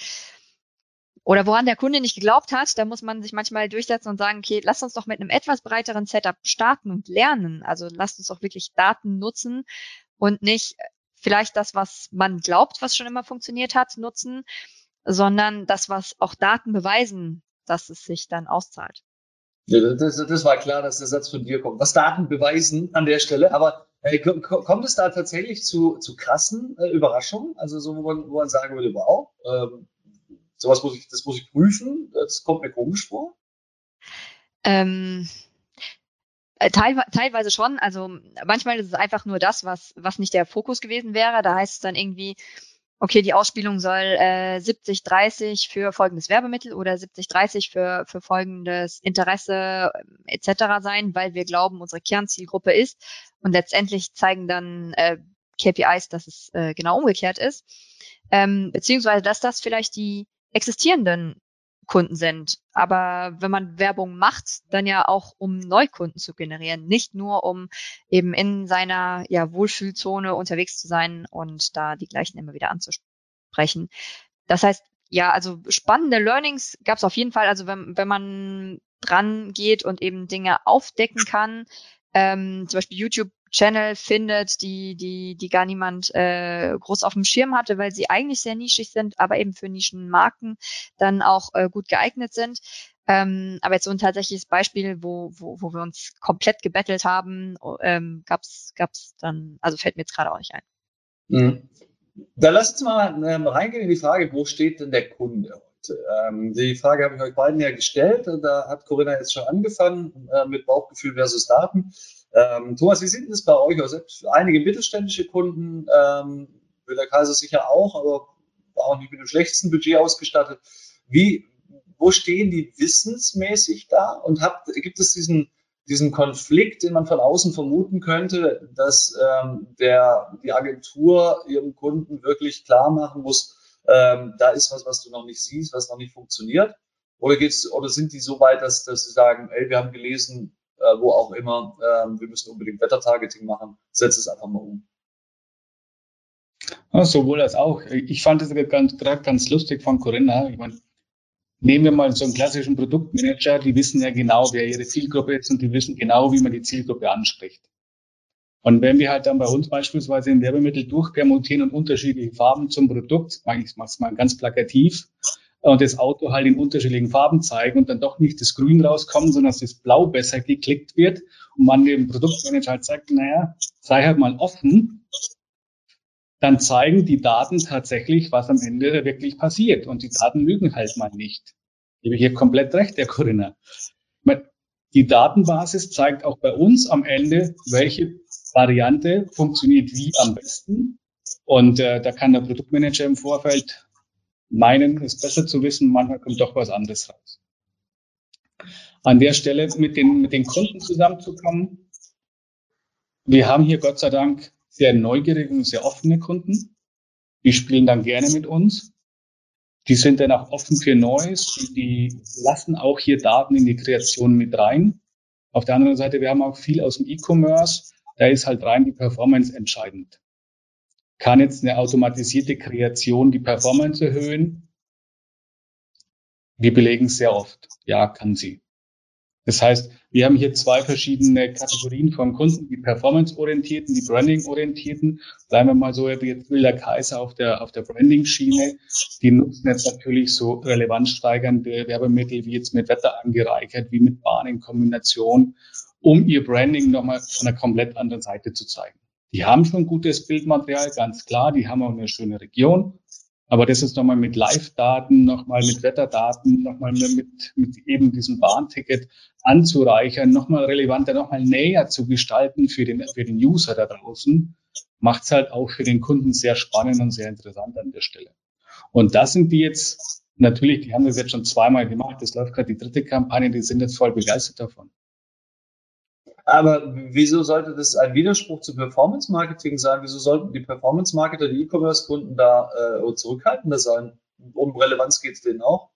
oder woran der Kunde nicht geglaubt hat, da muss man sich manchmal durchsetzen und sagen, okay, lasst uns doch mit einem etwas breiteren Setup starten und lernen. Also lasst uns doch wirklich Daten nutzen und nicht vielleicht das, was man glaubt, was schon immer funktioniert hat, nutzen, sondern das, was auch Daten beweisen, dass es sich dann auszahlt. Ja, das, das war klar, dass der Satz von dir kommt. Was Daten beweisen an der Stelle, aber äh, kommt es da tatsächlich zu, zu krassen äh, Überraschungen? Also so, wo man, wo man sagen würde, wow, ähm, sowas muss ich, das muss ich prüfen, das kommt mir komisch vor? Ähm, äh, teilweise schon. Also manchmal ist es einfach nur das, was, was nicht der Fokus gewesen wäre. Da heißt es dann irgendwie, okay, die Ausspielung soll äh, 70-30 für folgendes Werbemittel oder 70-30 für, für folgendes Interesse äh, etc. sein, weil wir glauben, unsere Kernzielgruppe ist. Und letztendlich zeigen dann äh, KPIs, dass es äh, genau umgekehrt ist. Ähm, beziehungsweise, dass das vielleicht die existierenden Kunden sind. Aber wenn man Werbung macht, dann ja auch, um Neukunden zu generieren, nicht nur um eben in seiner ja, Wohlfühlzone unterwegs zu sein und da die gleichen immer wieder anzusprechen. Das heißt, ja, also spannende Learnings gab es auf jeden Fall. Also wenn, wenn man dran geht und eben Dinge aufdecken kann, ähm, zum Beispiel YouTube Channel findet, die, die, die gar niemand äh, groß auf dem Schirm hatte, weil sie eigentlich sehr nischig sind, aber eben für Nischenmarken dann auch äh, gut geeignet sind. Ähm, aber jetzt so ein tatsächliches Beispiel, wo, wo, wo wir uns komplett gebettelt haben, ähm, gab's gab's dann, also fällt mir jetzt gerade auch nicht ein. Mhm. Da lasst uns mal ähm, reingehen in die Frage, wo steht denn der Kunde heute? Ähm, die Frage habe ich euch beiden ja gestellt. Da hat Corinna jetzt schon angefangen äh, mit Bauchgefühl versus Daten. Ähm, Thomas, wie sieht das bei euch aus? Einige mittelständische Kunden, ähm, will der Kaiser sicher auch, aber auch nicht mit dem schlechtesten Budget ausgestattet. Wie, wo stehen die wissensmäßig da? Und habt, gibt es diesen, diesen Konflikt, den man von außen vermuten könnte, dass ähm, der, die Agentur ihrem Kunden wirklich klar machen muss, ähm, da ist was, was du noch nicht siehst, was noch nicht funktioniert? Oder geht's, oder sind die so weit, dass, dass sie sagen, ey, wir haben gelesen, äh, wo auch immer, äh, wir müssen unbedingt Wettertargeting machen, setz es einfach mal um. Ja, sowohl als auch. Ich fand es ganz, gerade ganz lustig von Corinna. Ich meine, nehmen wir mal so einen klassischen Produktmanager, die wissen ja genau, wer ihre Zielgruppe ist und die wissen genau, wie man die Zielgruppe anspricht. Und wenn wir halt dann bei uns beispielsweise in Werbemittel durchpermutieren und unterschiedliche Farben zum Produkt, ich mache es mal ganz plakativ, und das Auto halt in unterschiedlichen Farben zeigen und dann doch nicht das Grün rauskommt, sondern dass das Blau besser geklickt wird und man dem Produktmanager halt sagt, naja, sei halt mal offen, dann zeigen die Daten tatsächlich, was am Ende wirklich passiert. Und die Daten lügen halt mal nicht. Gebe ich hier komplett recht, der Corinna. Die Datenbasis zeigt auch bei uns am Ende, welche Variante funktioniert wie am besten. Und äh, da kann der Produktmanager im Vorfeld meinen, es besser zu wissen, manchmal kommt doch was anderes raus. An der Stelle mit den, mit den Kunden zusammenzukommen. Wir haben hier Gott sei Dank sehr neugierige und sehr offene Kunden. Die spielen dann gerne mit uns. Die sind dann auch offen für Neues. Die, die lassen auch hier Daten in die Kreation mit rein. Auf der anderen Seite, wir haben auch viel aus dem E-Commerce. Da ist halt rein die Performance entscheidend. Kann jetzt eine automatisierte Kreation die Performance erhöhen? Wir belegen sehr oft. Ja, kann sie. Das heißt, wir haben hier zwei verschiedene Kategorien von Kunden, die performance-orientierten, die branding-orientierten. Bleiben wir mal so, jetzt will der Kaiser auf der, auf der Branding-Schiene. Die nutzen jetzt natürlich so relevanzsteigernde Werbemittel wie jetzt mit Wetter angereichert, wie mit Bahn in Kombination, um ihr Branding nochmal von einer komplett anderen Seite zu zeigen. Die haben schon gutes Bildmaterial, ganz klar. Die haben auch eine schöne Region. Aber das ist nochmal mit Live-Daten, nochmal mit Wetterdaten, nochmal mit, mit eben diesem Bahnticket anzureichern, nochmal relevanter, nochmal näher zu gestalten für den, für den User da draußen, macht es halt auch für den Kunden sehr spannend und sehr interessant an der Stelle. Und das sind die jetzt, natürlich, die haben das jetzt schon zweimal gemacht. Das läuft gerade die dritte Kampagne, die sind jetzt voll begeistert davon. Aber wieso sollte das ein Widerspruch zu Performance Marketing sein? Wieso sollten die Performance Marketer, die E-Commerce-Kunden da äh, zurückhaltender sein? Um Relevanz geht es denen auch?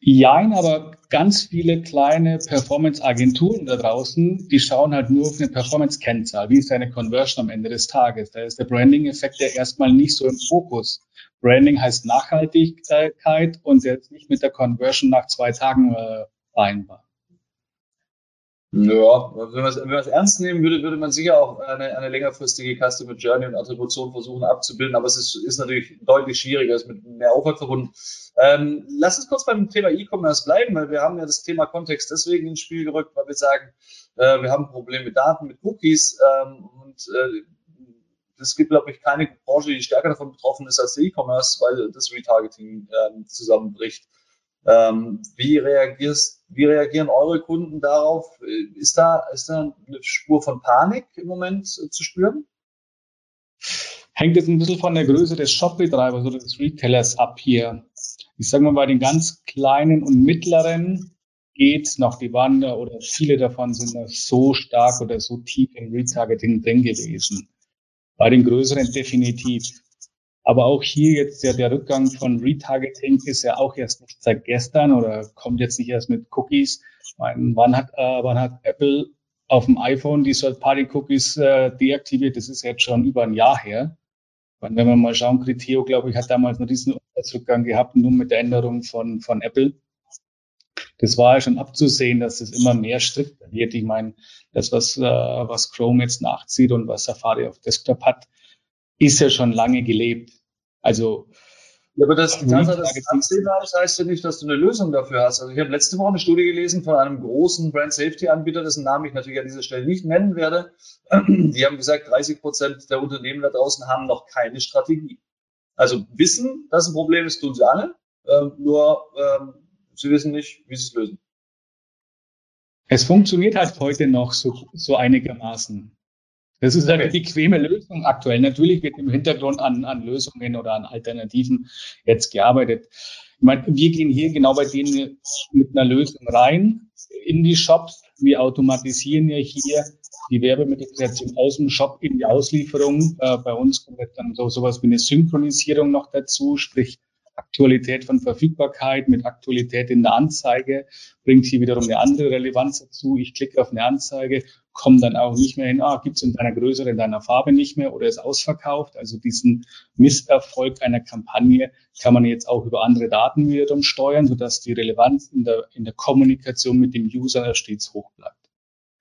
Jein, aber ganz viele kleine Performance-Agenturen da draußen, die schauen halt nur auf eine Performance-Kennzahl. Wie ist deine Conversion am Ende des Tages? Da ist der Branding-Effekt ja erstmal nicht so im Fokus. Branding heißt Nachhaltigkeit und ist nicht mit der Conversion nach zwei Tagen äh, vereinbar. Ja, wenn man, es, ernst nehmen würde, würde man sicher auch eine, eine längerfristige Customer Journey und Attribution versuchen abzubilden, aber es ist, ist natürlich deutlich schwieriger, ist mit mehr Aufwand verbunden. Ähm, lass uns kurz beim Thema E-Commerce bleiben, weil wir haben ja das Thema Kontext deswegen ins Spiel gerückt, weil wir sagen, äh, wir haben ein Problem mit Daten, mit Cookies ähm, und äh, es gibt, glaube ich, keine Branche, die stärker davon betroffen ist als der E-Commerce, weil das Retargeting äh, zusammenbricht. Ähm, wie, reagierst, wie reagieren eure Kunden darauf? Ist da, ist da eine Spur von Panik im Moment äh, zu spüren? Hängt jetzt ein bisschen von der Größe des Shopbetreibers oder des Retailers ab hier. Ich sage mal, bei den ganz kleinen und mittleren geht's noch. Die da oder viele davon sind noch so stark oder so tief im Retargeting drin gewesen. Bei den größeren definitiv. Aber auch hier jetzt ja der Rückgang von Retargeting ist ja auch erst nicht seit gestern oder kommt jetzt nicht erst mit Cookies. Meine, wann hat, äh, wann hat Apple auf dem iPhone die Third-Party-Cookies äh, deaktiviert? Das ist jetzt schon über ein Jahr her. Und wenn wir mal schauen, Criteo, glaube ich, hat damals noch diesen Rückgang gehabt, nur mit der Änderung von, von Apple. Das war ja schon abzusehen, dass es immer mehr strikter wird. Ich meine, das, was, äh, was Chrome jetzt nachzieht und was Safari auf Desktop hat, ist ja schon lange gelebt. Also ja, aber das, die Tatsache, dass es absehbar ist, heißt ja nicht, dass du eine Lösung dafür hast. Also ich habe letzte Woche eine Studie gelesen von einem großen Brand Safety Anbieter, dessen Namen ich natürlich an dieser Stelle nicht nennen werde. Die haben gesagt, 30 Prozent der Unternehmen da draußen haben noch keine Strategie. Also wissen, dass ein Problem ist, tun sie alle, ähm, nur ähm, sie wissen nicht, wie sie es lösen. Es funktioniert halt heute noch so, so einigermaßen. Das ist eine bequeme Lösung aktuell. Natürlich wird im Hintergrund an, an Lösungen oder an Alternativen jetzt gearbeitet. Ich meine, wir gehen hier genau bei denen mit einer Lösung rein in die Shops. Wir automatisieren ja hier die Werbemittelkreation aus dem Shop in die Auslieferung. Äh, bei uns kommt dann so sowas wie eine Synchronisierung noch dazu, sprich Aktualität von Verfügbarkeit mit Aktualität in der Anzeige bringt hier wiederum eine andere Relevanz dazu. Ich klicke auf eine Anzeige, komme dann auch nicht mehr hin, ah, gibt es in deiner Größe oder in deiner Farbe nicht mehr oder ist ausverkauft. Also diesen Misserfolg einer Kampagne kann man jetzt auch über andere Daten wiederum steuern, sodass die Relevanz in der, in der Kommunikation mit dem User stets hoch bleibt.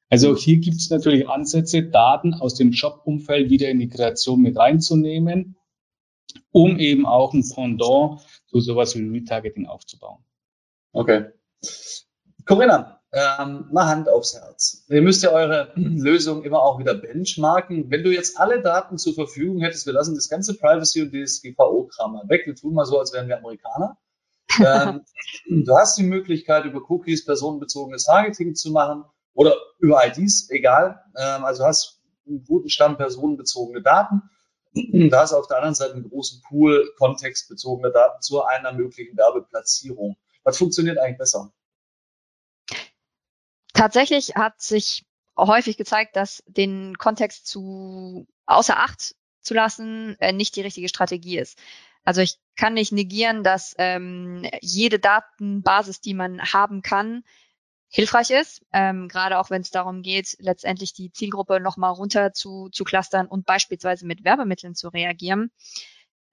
Also hier gibt es natürlich Ansätze, Daten aus dem Shop-Umfeld wieder in die Kreation mit reinzunehmen um eben auch ein Pendant zu sowas wie Retargeting aufzubauen. Okay. Corinna, ähm, mal Hand aufs Herz. Ihr müsst ja eure Lösung immer auch wieder benchmarken. Wenn du jetzt alle Daten zur Verfügung hättest, wir lassen das ganze Privacy und DSGVO-Kram mal weg. Wir tun mal so, als wären wir Amerikaner. ähm, du hast die Möglichkeit, über Cookies personenbezogenes Targeting zu machen oder über IDs, egal. Ähm, also hast einen guten Stamm personenbezogene Daten da ist auf der anderen Seite einen großen Pool kontextbezogener Daten zu einer möglichen Werbeplatzierung. Was funktioniert eigentlich besser? Tatsächlich hat sich häufig gezeigt, dass den Kontext zu außer Acht zu lassen äh, nicht die richtige Strategie ist. Also ich kann nicht negieren, dass ähm, jede Datenbasis, die man haben kann, hilfreich ist, ähm, gerade auch wenn es darum geht, letztendlich die Zielgruppe nochmal runter zu, zu clustern und beispielsweise mit Werbemitteln zu reagieren.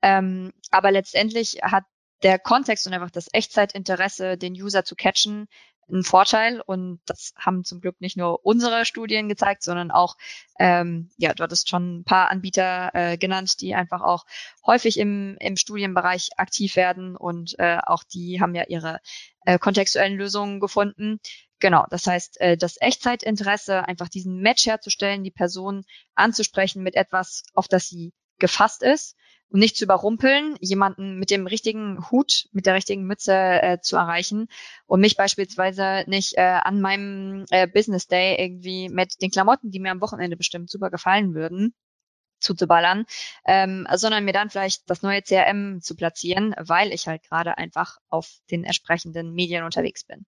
Ähm, aber letztendlich hat der Kontext und einfach das Echtzeitinteresse, den User zu catchen, einen Vorteil und das haben zum Glück nicht nur unsere Studien gezeigt, sondern auch, ähm, ja, du hattest schon ein paar Anbieter äh, genannt, die einfach auch häufig im, im Studienbereich aktiv werden und äh, auch die haben ja ihre äh, kontextuellen Lösungen gefunden. Genau, das heißt, äh, das Echtzeitinteresse, einfach diesen Match herzustellen, die Person anzusprechen mit etwas, auf das sie gefasst ist und nicht zu überrumpeln, jemanden mit dem richtigen Hut, mit der richtigen Mütze äh, zu erreichen und mich beispielsweise nicht äh, an meinem äh, Business Day irgendwie mit den Klamotten, die mir am Wochenende bestimmt super gefallen würden, zuzuballern, ähm, sondern mir dann vielleicht das neue CRM zu platzieren, weil ich halt gerade einfach auf den entsprechenden Medien unterwegs bin.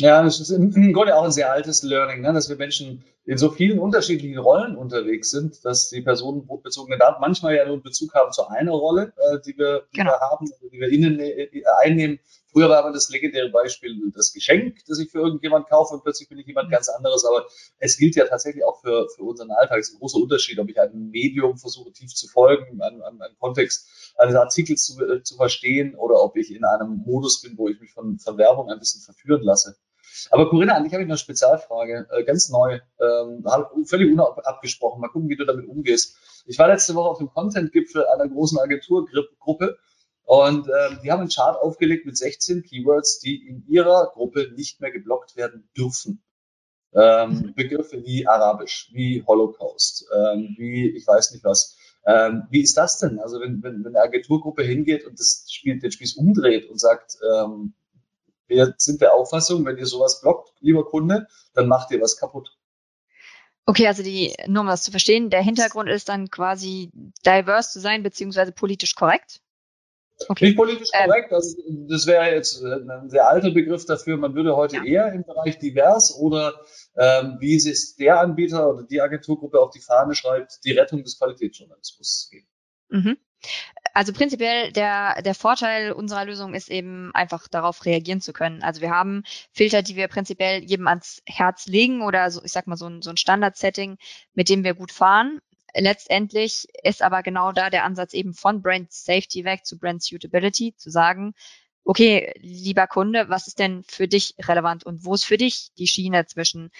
Ja, das ist im, Grunde auch ein sehr altes Learning, ne, dass wir Menschen in so vielen unterschiedlichen Rollen unterwegs sind, dass die personenbezogene Daten manchmal ja nur Bezug haben zu einer Rolle, äh, die, wir, die genau. wir haben, die wir innen äh, einnehmen. Früher war aber das legendäre Beispiel das Geschenk, das ich für irgendjemand kaufe und plötzlich bin ich jemand mhm. ganz anderes. Aber es gilt ja tatsächlich auch für, für unseren Alltag. Es ist ein großer Unterschied, ob ich einem Medium versuche tief zu folgen, einem, einem, einem Kontext eines Artikels zu, äh, zu verstehen oder ob ich in einem Modus bin, wo ich mich von, von Werbung ein bisschen verführen lasse. Aber Corinna, an dich habe ich eine Spezialfrage, äh, ganz neu, ähm, völlig unabgesprochen. Mal gucken, wie du damit umgehst. Ich war letzte Woche auf dem Content-Gipfel einer großen Agenturgruppe und ähm, die haben einen Chart aufgelegt mit 16 Keywords, die in ihrer Gruppe nicht mehr geblockt werden dürfen. Ähm, mhm. Begriffe wie Arabisch, wie Holocaust, ähm, wie ich weiß nicht was. Ähm, wie ist das denn? Also wenn, wenn, wenn eine Agenturgruppe hingeht und das Spiel, den Spieß umdreht und sagt, ähm, wir sind der Auffassung, wenn ihr sowas blockt, lieber Kunde, dann macht ihr was kaputt. Okay, also die, nur um das zu verstehen, der Hintergrund ist dann quasi diverse zu sein, beziehungsweise politisch korrekt. Okay. Nicht politisch ähm, korrekt, also das wäre jetzt äh, ein sehr alter Begriff dafür. Man würde heute ja. eher im Bereich divers oder ähm, wie es der Anbieter oder die Agenturgruppe auf die Fahne schreibt, die Rettung des Qualitätsjournalismus gehen. Mhm also prinzipiell der, der Vorteil unserer Lösung ist eben einfach darauf reagieren zu können. Also wir haben Filter, die wir prinzipiell jedem ans Herz legen oder so, ich sag mal so ein, so ein Standard-Setting, mit dem wir gut fahren. Letztendlich ist aber genau da der Ansatz eben von Brand Safety weg zu Brand Suitability, zu sagen, okay, lieber Kunde, was ist denn für dich relevant und wo ist für dich die Schiene zwischen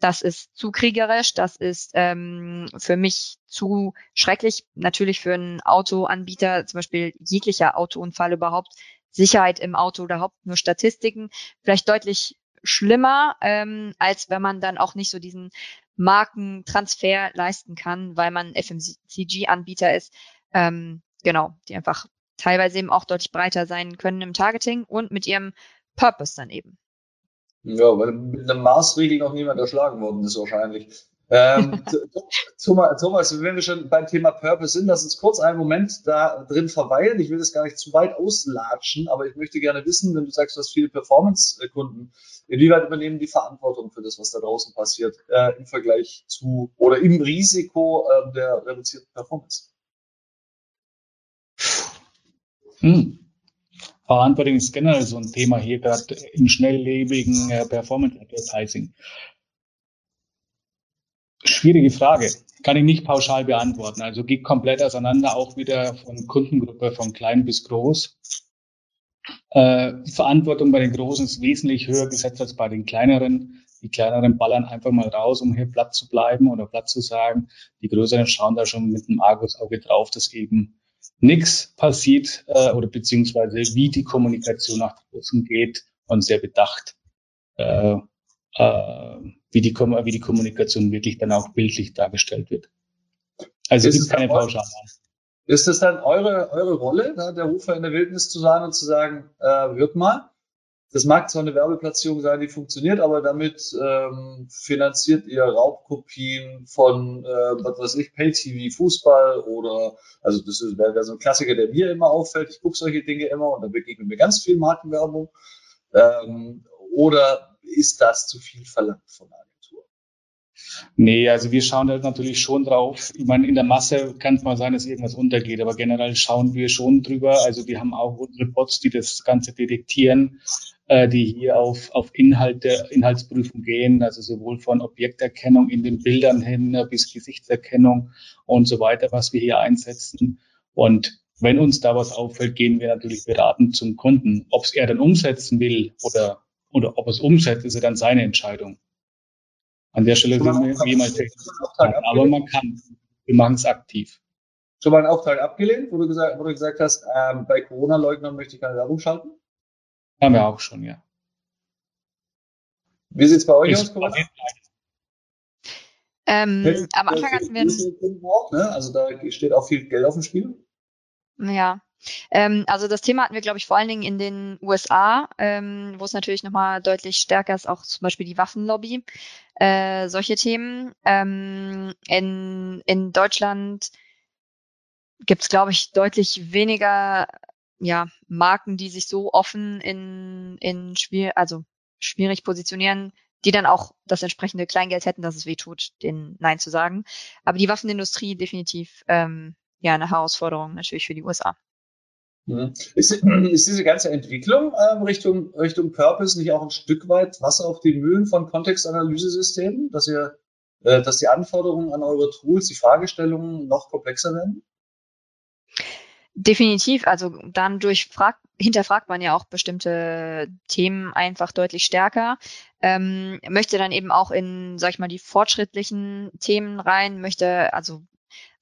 das ist zu kriegerisch, das ist ähm, für mich zu schrecklich. Natürlich für einen Autoanbieter, zum Beispiel jeglicher Autounfall überhaupt, Sicherheit im Auto überhaupt nur Statistiken, vielleicht deutlich schlimmer, ähm, als wenn man dann auch nicht so diesen Markentransfer leisten kann, weil man FMCG-Anbieter ist. Ähm, genau, die einfach teilweise eben auch deutlich breiter sein können im Targeting und mit ihrem Purpose dann eben. Ja, weil mit einem Maßriegel noch niemand erschlagen worden ist wahrscheinlich. Ähm, Thomas, wenn wir schon beim Thema Purpose sind, lass uns kurz einen Moment da drin verweilen. Ich will das gar nicht zu weit auslatschen, aber ich möchte gerne wissen, wenn du sagst, du hast viele Performance-Kunden, inwieweit übernehmen die Verantwortung für das, was da draußen passiert, äh, im Vergleich zu oder im Risiko äh, der reduzierten Performance? Hm. Verantwortung ist generell so ein Thema hier gerade im schnelllebigen äh, Performance Advertising. Schwierige Frage. Kann ich nicht pauschal beantworten. Also geht komplett auseinander, auch wieder von Kundengruppe, von klein bis groß. Äh, Verantwortung bei den Großen ist wesentlich höher gesetzt als bei den kleineren. Die kleineren ballern einfach mal raus, um hier platt zu bleiben oder platt zu sagen. Die größeren schauen da schon mit dem Argusauge drauf, dass eben nichts passiert äh, oder beziehungsweise wie die Kommunikation nach draußen geht und sehr bedacht äh, äh, wie, die, wie die Kommunikation wirklich dann auch bildlich dargestellt wird. Also es gibt keine Pauschale. Ist das dann eure, eure Rolle, da, der Rufer in der Wildnis zu sein und zu sagen, äh, wird mal, das mag zwar eine Werbeplatzierung sein, die funktioniert, aber damit ähm, finanziert ihr Raubkopien von, äh, was weiß ich, Pay-TV, Fußball oder, also das wäre wär so ein Klassiker, der mir immer auffällt. Ich gucke solche Dinge immer und da begegnet mir ganz viel Markenwerbung. Ähm, oder ist das zu viel verlangt von der Agentur? Nee, also wir schauen da natürlich schon drauf. Ich meine, in der Masse kann es mal sein, dass irgendwas untergeht, aber generell schauen wir schon drüber. Also wir haben auch unsere Bots, die das Ganze detektieren, äh, die hier auf, auf Inhalte, Inhaltsprüfung gehen, also sowohl von Objekterkennung in den Bildern hin äh, bis Gesichtserkennung und so weiter, was wir hier einsetzen. Und wenn uns da was auffällt, gehen wir natürlich beratend zum Kunden. Ob es er dann umsetzen will oder oder ob es umsetzt, ist ja dann seine Entscheidung. An der Stelle sind wir wie mal technisch. Aber man kann. Wir machen es aktiv. Schon mal einen Auftrag abgelehnt, wo du gesagt, wo du gesagt hast, ähm, bei Corona-Leugnern möchte ich keine Werbung schalten? Haben wir auch schon, ja. Wie sieht's bei euch aus, Ähm, am Anfang hatten wir ne? Also da steht auch viel Geld auf dem Spiel. Ja, ähm, also das Thema hatten wir, glaube ich, vor allen Dingen in den USA, ähm, wo es natürlich nochmal deutlich stärker ist, auch zum Beispiel die Waffenlobby, äh, solche Themen. Ähm, in, in Deutschland gibt es, glaube ich, deutlich weniger ja, Marken, die sich so offen in, in schwierig, also schwierig positionieren, die dann auch das entsprechende Kleingeld hätten, dass es weh tut, den Nein zu sagen. Aber die Waffenindustrie definitiv ähm, ja eine Herausforderung natürlich für die USA. Ist, ist, diese ganze Entwicklung ähm, Richtung, Richtung Purpose nicht auch ein Stück weit Wasser auf die Mühlen von Kontextanalysesystemen, dass ihr, äh, dass die Anforderungen an eure Tools, die Fragestellungen noch komplexer werden? Definitiv. Also dann durchfragt, hinterfragt man ja auch bestimmte Themen einfach deutlich stärker. Ähm, möchte dann eben auch in, sag ich mal, die fortschrittlichen Themen rein, möchte also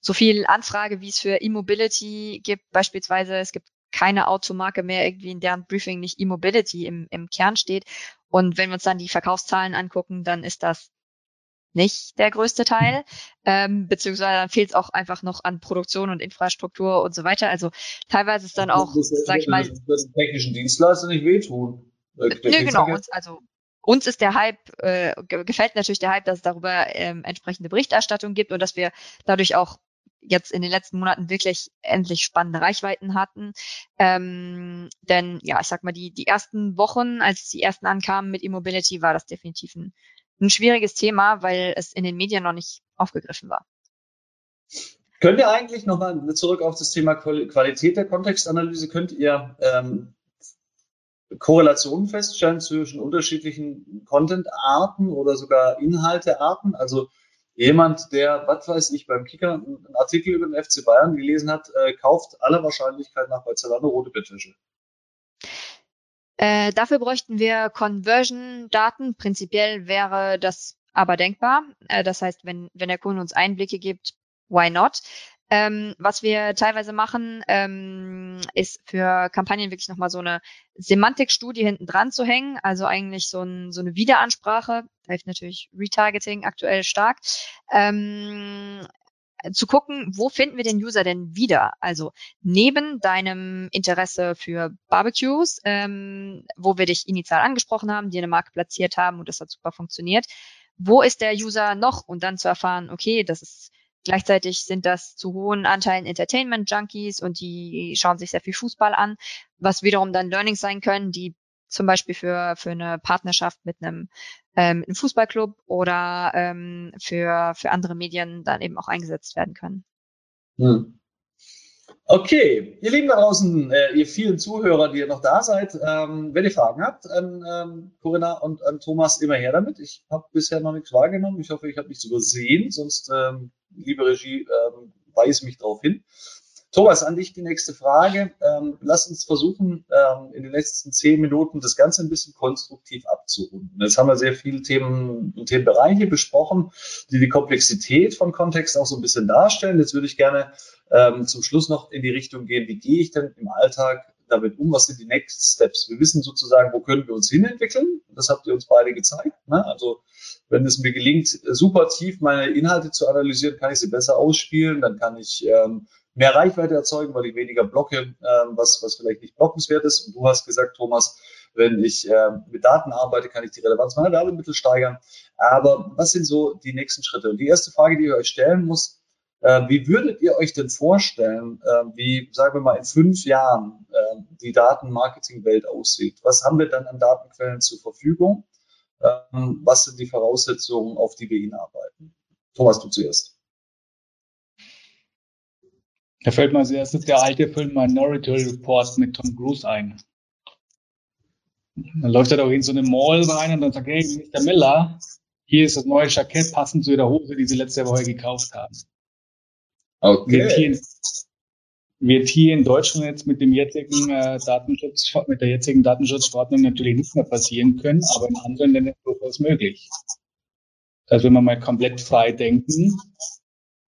so viel Anfrage, wie es für E-Mobility gibt, beispielsweise. Es gibt keine Automarke mehr irgendwie, in deren Briefing nicht E-Mobility im, im Kern steht. Und wenn wir uns dann die Verkaufszahlen angucken, dann ist das nicht der größte Teil, ähm, beziehungsweise dann fehlt es auch einfach noch an Produktion und Infrastruktur und so weiter. Also teilweise ist dann auch, das, sag ich mal, das technischen Dienstleister nicht wehtun. Nö, genau. Uns, also uns ist der Hype, äh, gefällt natürlich der Hype, dass es darüber ähm, entsprechende Berichterstattung gibt und dass wir dadurch auch jetzt in den letzten Monaten wirklich endlich spannende Reichweiten hatten. Ähm, denn ja, ich sag mal, die, die ersten Wochen, als die ersten ankamen mit E-Mobility, war das definitiv ein, ein schwieriges Thema, weil es in den Medien noch nicht aufgegriffen war. Könnt ihr eigentlich nochmal zurück auf das Thema Qualität der Kontextanalyse, könnt ihr ähm, Korrelationen feststellen zwischen unterschiedlichen Content-Arten oder sogar Inhaltearten? Also jemand, der, was weiß ich, beim Kicker einen Artikel über den FC Bayern gelesen hat, äh, kauft aller Wahrscheinlichkeit nach bei rote Bettwäsche. Äh, dafür bräuchten wir Conversion-Daten. Prinzipiell wäre das aber denkbar. Äh, das heißt, wenn, wenn der Kunde uns Einblicke gibt, why not? Ähm, was wir teilweise machen, ähm, ist für Kampagnen wirklich nochmal so eine Semantikstudie hinten dran zu hängen. Also eigentlich so, ein, so eine Wiederansprache. Da hilft natürlich Retargeting aktuell stark. Ähm, zu gucken, wo finden wir den User denn wieder? Also neben deinem Interesse für Barbecues, ähm, wo wir dich initial angesprochen haben, dir eine Marke platziert haben und das hat super funktioniert, wo ist der User noch und dann zu erfahren, okay, das ist gleichzeitig sind das zu hohen Anteilen Entertainment Junkies und die schauen sich sehr viel Fußball an, was wiederum dann Learnings sein können, die zum Beispiel für, für eine Partnerschaft mit einem, ähm, einem Fußballclub oder ähm, für, für andere Medien dann eben auch eingesetzt werden können. Hm. Okay, ihr Lieben da draußen, äh, ihr vielen Zuhörer, die ihr noch da seid, ähm, wenn ihr Fragen habt an ähm, Corinna und an Thomas, immer her damit. Ich habe bisher noch nichts wahrgenommen. Ich hoffe, ich habe nichts übersehen, sonst, ähm, liebe Regie, ähm, weise mich darauf hin. Thomas, an dich die nächste Frage. Ähm, lass uns versuchen, ähm, in den letzten zehn Minuten das Ganze ein bisschen konstruktiv abzurunden. Jetzt haben wir sehr viele Themen und Themenbereiche besprochen, die die Komplexität von Kontext auch so ein bisschen darstellen. Jetzt würde ich gerne ähm, zum Schluss noch in die Richtung gehen, wie gehe ich denn im Alltag damit um? Was sind die Next Steps? Wir wissen sozusagen, wo können wir uns hinentwickeln? Das habt ihr uns beide gezeigt. Ne? Also wenn es mir gelingt, super tief meine Inhalte zu analysieren, kann ich sie besser ausspielen. Dann kann ich ähm, mehr Reichweite erzeugen, weil ich weniger blocke, äh, was, was vielleicht nicht blockenswert ist. Und du hast gesagt, Thomas, wenn ich äh, mit Daten arbeite, kann ich die Relevanz meiner Werbemittel steigern. Aber was sind so die nächsten Schritte? Und die erste Frage, die ihr euch stellen muss, äh, wie würdet ihr euch denn vorstellen, äh, wie, sagen wir mal, in fünf Jahren äh, die Datenmarketing-Welt aussieht? Was haben wir dann an Datenquellen zur Verfügung? Ähm, was sind die Voraussetzungen, auf die wir hinarbeiten? Thomas, du zuerst. Da fällt mir als erstes der alte Film Minority Report mit Tom Cruise ein. Dann läuft er doch in so eine Mall rein und dann sagt, hey, Mr. Miller, hier ist das neue Jackett passend zu der Hose, die Sie letzte Woche gekauft haben. Okay. Wird hier, wird hier in Deutschland jetzt mit dem jetzigen äh, Datenschutz, mit der jetzigen Datenschutzverordnung natürlich nicht mehr passieren können, aber in anderen Ländern durchaus möglich. Also wenn wir mal komplett frei denken,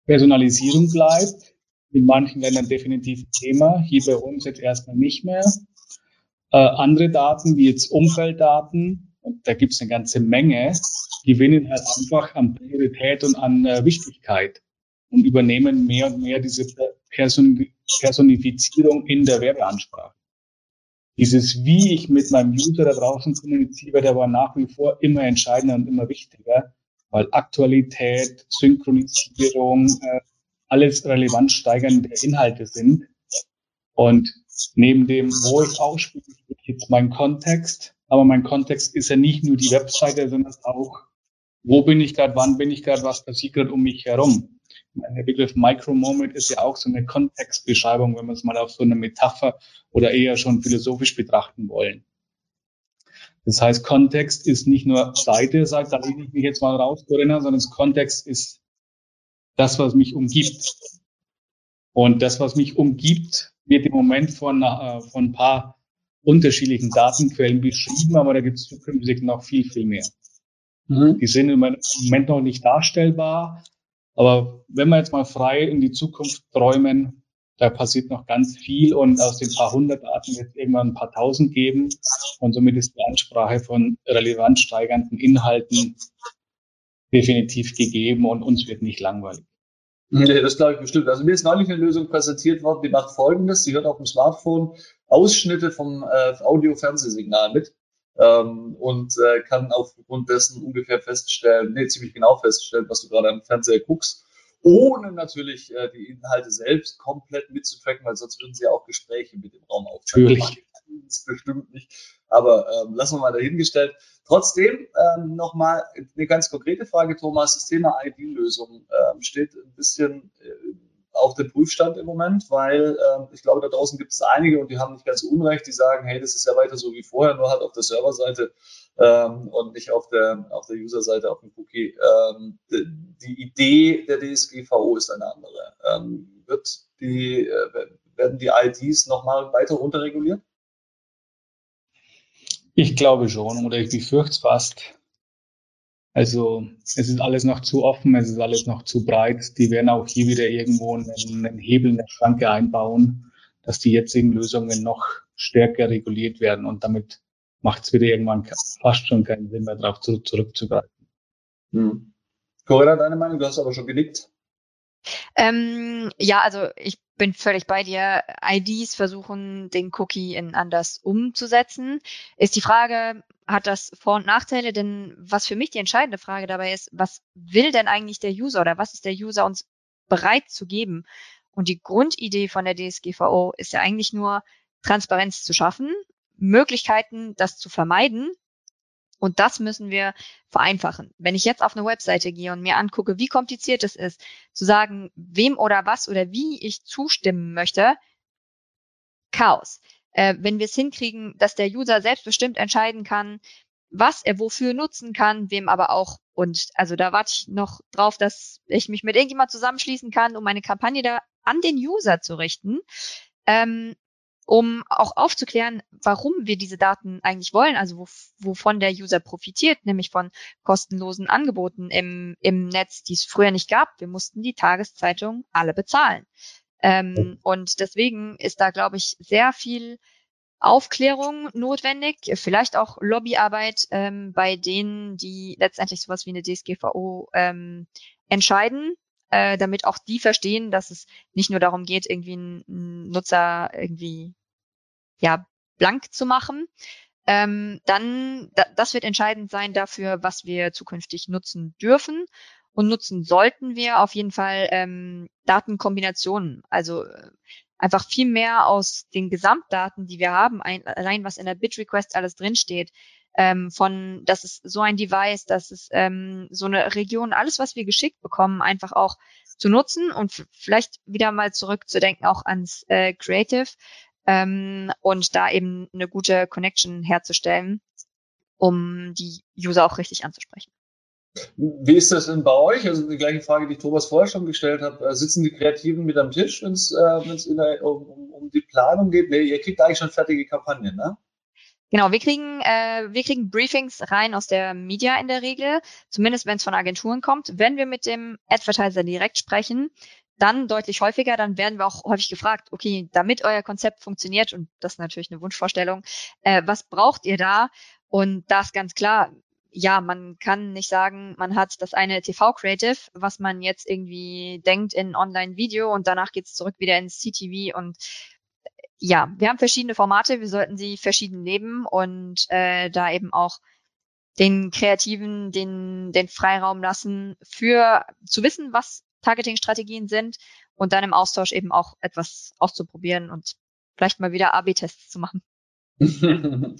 Personalisierung bleibt, in manchen Ländern definitiv Thema, hier bei uns jetzt erstmal nicht mehr. Äh, andere Daten, wie jetzt Umfelddaten, und da gibt es eine ganze Menge, gewinnen halt einfach an Priorität und an äh, Wichtigkeit und übernehmen mehr und mehr diese Person Personifizierung in der Werbeansprache. Dieses, wie ich mit meinem User da draußen kommuniziere, wird aber nach wie vor immer entscheidender und immer wichtiger, weil Aktualität, Synchronisierung, äh, alles relevant steigernde Inhalte sind. Und neben dem, wo ich ausspiele, jetzt mein Kontext. Aber mein Kontext ist ja nicht nur die Webseite, sondern auch, wo bin ich gerade, wann bin ich gerade, was passiert gerade um mich herum. Der Begriff Micro-Moment ist ja auch so eine Kontextbeschreibung, wenn wir es mal auf so eine Metapher oder eher schon philosophisch betrachten wollen. Das heißt, Kontext ist nicht nur Seite, sagt, da lehne ich mich jetzt mal raus, Corinna, sondern Kontext ist das, was mich umgibt. Und das, was mich umgibt, wird im Moment von, äh, von ein paar unterschiedlichen Datenquellen beschrieben, aber da gibt es zukünftig noch viel, viel mehr. Mhm. Die sind im Moment noch nicht darstellbar, aber wenn wir jetzt mal frei in die Zukunft träumen, da passiert noch ganz viel und aus den paar hundert Daten wird es irgendwann ein paar tausend geben und somit ist die Ansprache von relevant steigernden Inhalten definitiv gegeben und uns wird nicht langweilig. Nee, das glaube ich bestimmt. Also mir ist neulich eine Lösung präsentiert worden, die macht folgendes. Sie hört auf dem Smartphone Ausschnitte vom äh, Audio-Fernsehsignal mit ähm, und äh, kann aufgrund dessen ungefähr feststellen, nee, ziemlich genau feststellen, was du gerade am Fernseher guckst, ohne natürlich äh, die Inhalte selbst komplett mitzutracken, weil sonst würden sie ja auch Gespräche mit dem Raum aufzeichnen. Natürlich. Das bestimmt nicht. Aber ähm, lassen wir mal dahingestellt. Trotzdem ähm, nochmal eine ganz konkrete Frage, Thomas. Das Thema ID-Lösung ähm, steht ein bisschen äh, auf dem Prüfstand im Moment, weil ähm, ich glaube, da draußen gibt es einige und die haben nicht ganz unrecht, die sagen, hey, das ist ja weiter so wie vorher, nur halt auf der Serverseite ähm, und nicht auf der, auf der User-Seite, auf dem Cookie. Ähm, die, die, Idee der DSGVO ist eine andere. Ähm, wird die, äh, werden die IDs nochmal weiter runterreguliert? Ich glaube schon, oder ich befürchte es fast. Also es ist alles noch zu offen, es ist alles noch zu breit. Die werden auch hier wieder irgendwo einen, einen Hebel, eine Schranke einbauen, dass die jetzigen Lösungen noch stärker reguliert werden und damit macht es wieder irgendwann fast schon keinen Sinn mehr darauf zurück, zurückzugreifen. Hm. Corinna, deine Meinung? Du hast aber schon genickt. Ähm, ja, also ich bin völlig bei dir. IDs versuchen, den Cookie in anders umzusetzen. Ist die Frage, hat das Vor- und Nachteile? Denn was für mich die entscheidende Frage dabei ist, was will denn eigentlich der User oder was ist der User uns bereit zu geben? Und die Grundidee von der DSGVO ist ja eigentlich nur, Transparenz zu schaffen, Möglichkeiten, das zu vermeiden. Und das müssen wir vereinfachen. Wenn ich jetzt auf eine Webseite gehe und mir angucke, wie kompliziert es ist, zu sagen, wem oder was oder wie ich zustimmen möchte, Chaos. Äh, wenn wir es hinkriegen, dass der User selbstbestimmt entscheiden kann, was er wofür nutzen kann, wem aber auch. Und also da warte ich noch drauf, dass ich mich mit irgendjemand zusammenschließen kann, um meine Kampagne da an den User zu richten. Ähm, um auch aufzuklären, warum wir diese Daten eigentlich wollen, also wo, wovon der User profitiert, nämlich von kostenlosen Angeboten im, im Netz, die es früher nicht gab. Wir mussten die Tageszeitung alle bezahlen. Ähm, und deswegen ist da, glaube ich, sehr viel Aufklärung notwendig, vielleicht auch Lobbyarbeit ähm, bei denen, die letztendlich sowas wie eine DSGVO ähm, entscheiden, äh, damit auch die verstehen, dass es nicht nur darum geht, irgendwie einen Nutzer irgendwie ja blank zu machen. Ähm, dann, da, das wird entscheidend sein dafür, was wir zukünftig nutzen dürfen und nutzen sollten wir auf jeden Fall ähm, Datenkombinationen. Also äh, einfach viel mehr aus den Gesamtdaten, die wir haben, ein, allein was in der Bit-Request alles drinsteht, ähm, von, das ist so ein Device, das ist ähm, so eine Region, alles, was wir geschickt bekommen, einfach auch zu nutzen und vielleicht wieder mal zurückzudenken auch ans äh, Creative ähm, und da eben eine gute Connection herzustellen, um die User auch richtig anzusprechen. Wie ist das denn bei euch? Also die gleiche Frage, die ich Thomas vorher schon gestellt habe. Äh, sitzen die Kreativen mit am Tisch, wenn es äh, um, um die Planung geht? Nee, ihr kriegt eigentlich schon fertige Kampagnen, ne? Genau, wir kriegen, äh, wir kriegen Briefings rein aus der Media in der Regel, zumindest wenn es von Agenturen kommt. Wenn wir mit dem Advertiser direkt sprechen, dann deutlich häufiger, dann werden wir auch häufig gefragt, okay, damit euer Konzept funktioniert, und das ist natürlich eine Wunschvorstellung, äh, was braucht ihr da? Und da ist ganz klar, ja, man kann nicht sagen, man hat das eine TV-Creative, was man jetzt irgendwie denkt in Online-Video und danach geht's zurück wieder ins CTV und ja, wir haben verschiedene Formate, wir sollten sie verschieden nehmen und äh, da eben auch den Kreativen den, den Freiraum lassen, für zu wissen, was Targeting-Strategien sind und dann im Austausch eben auch etwas auszuprobieren und vielleicht mal wieder AB-Tests zu machen.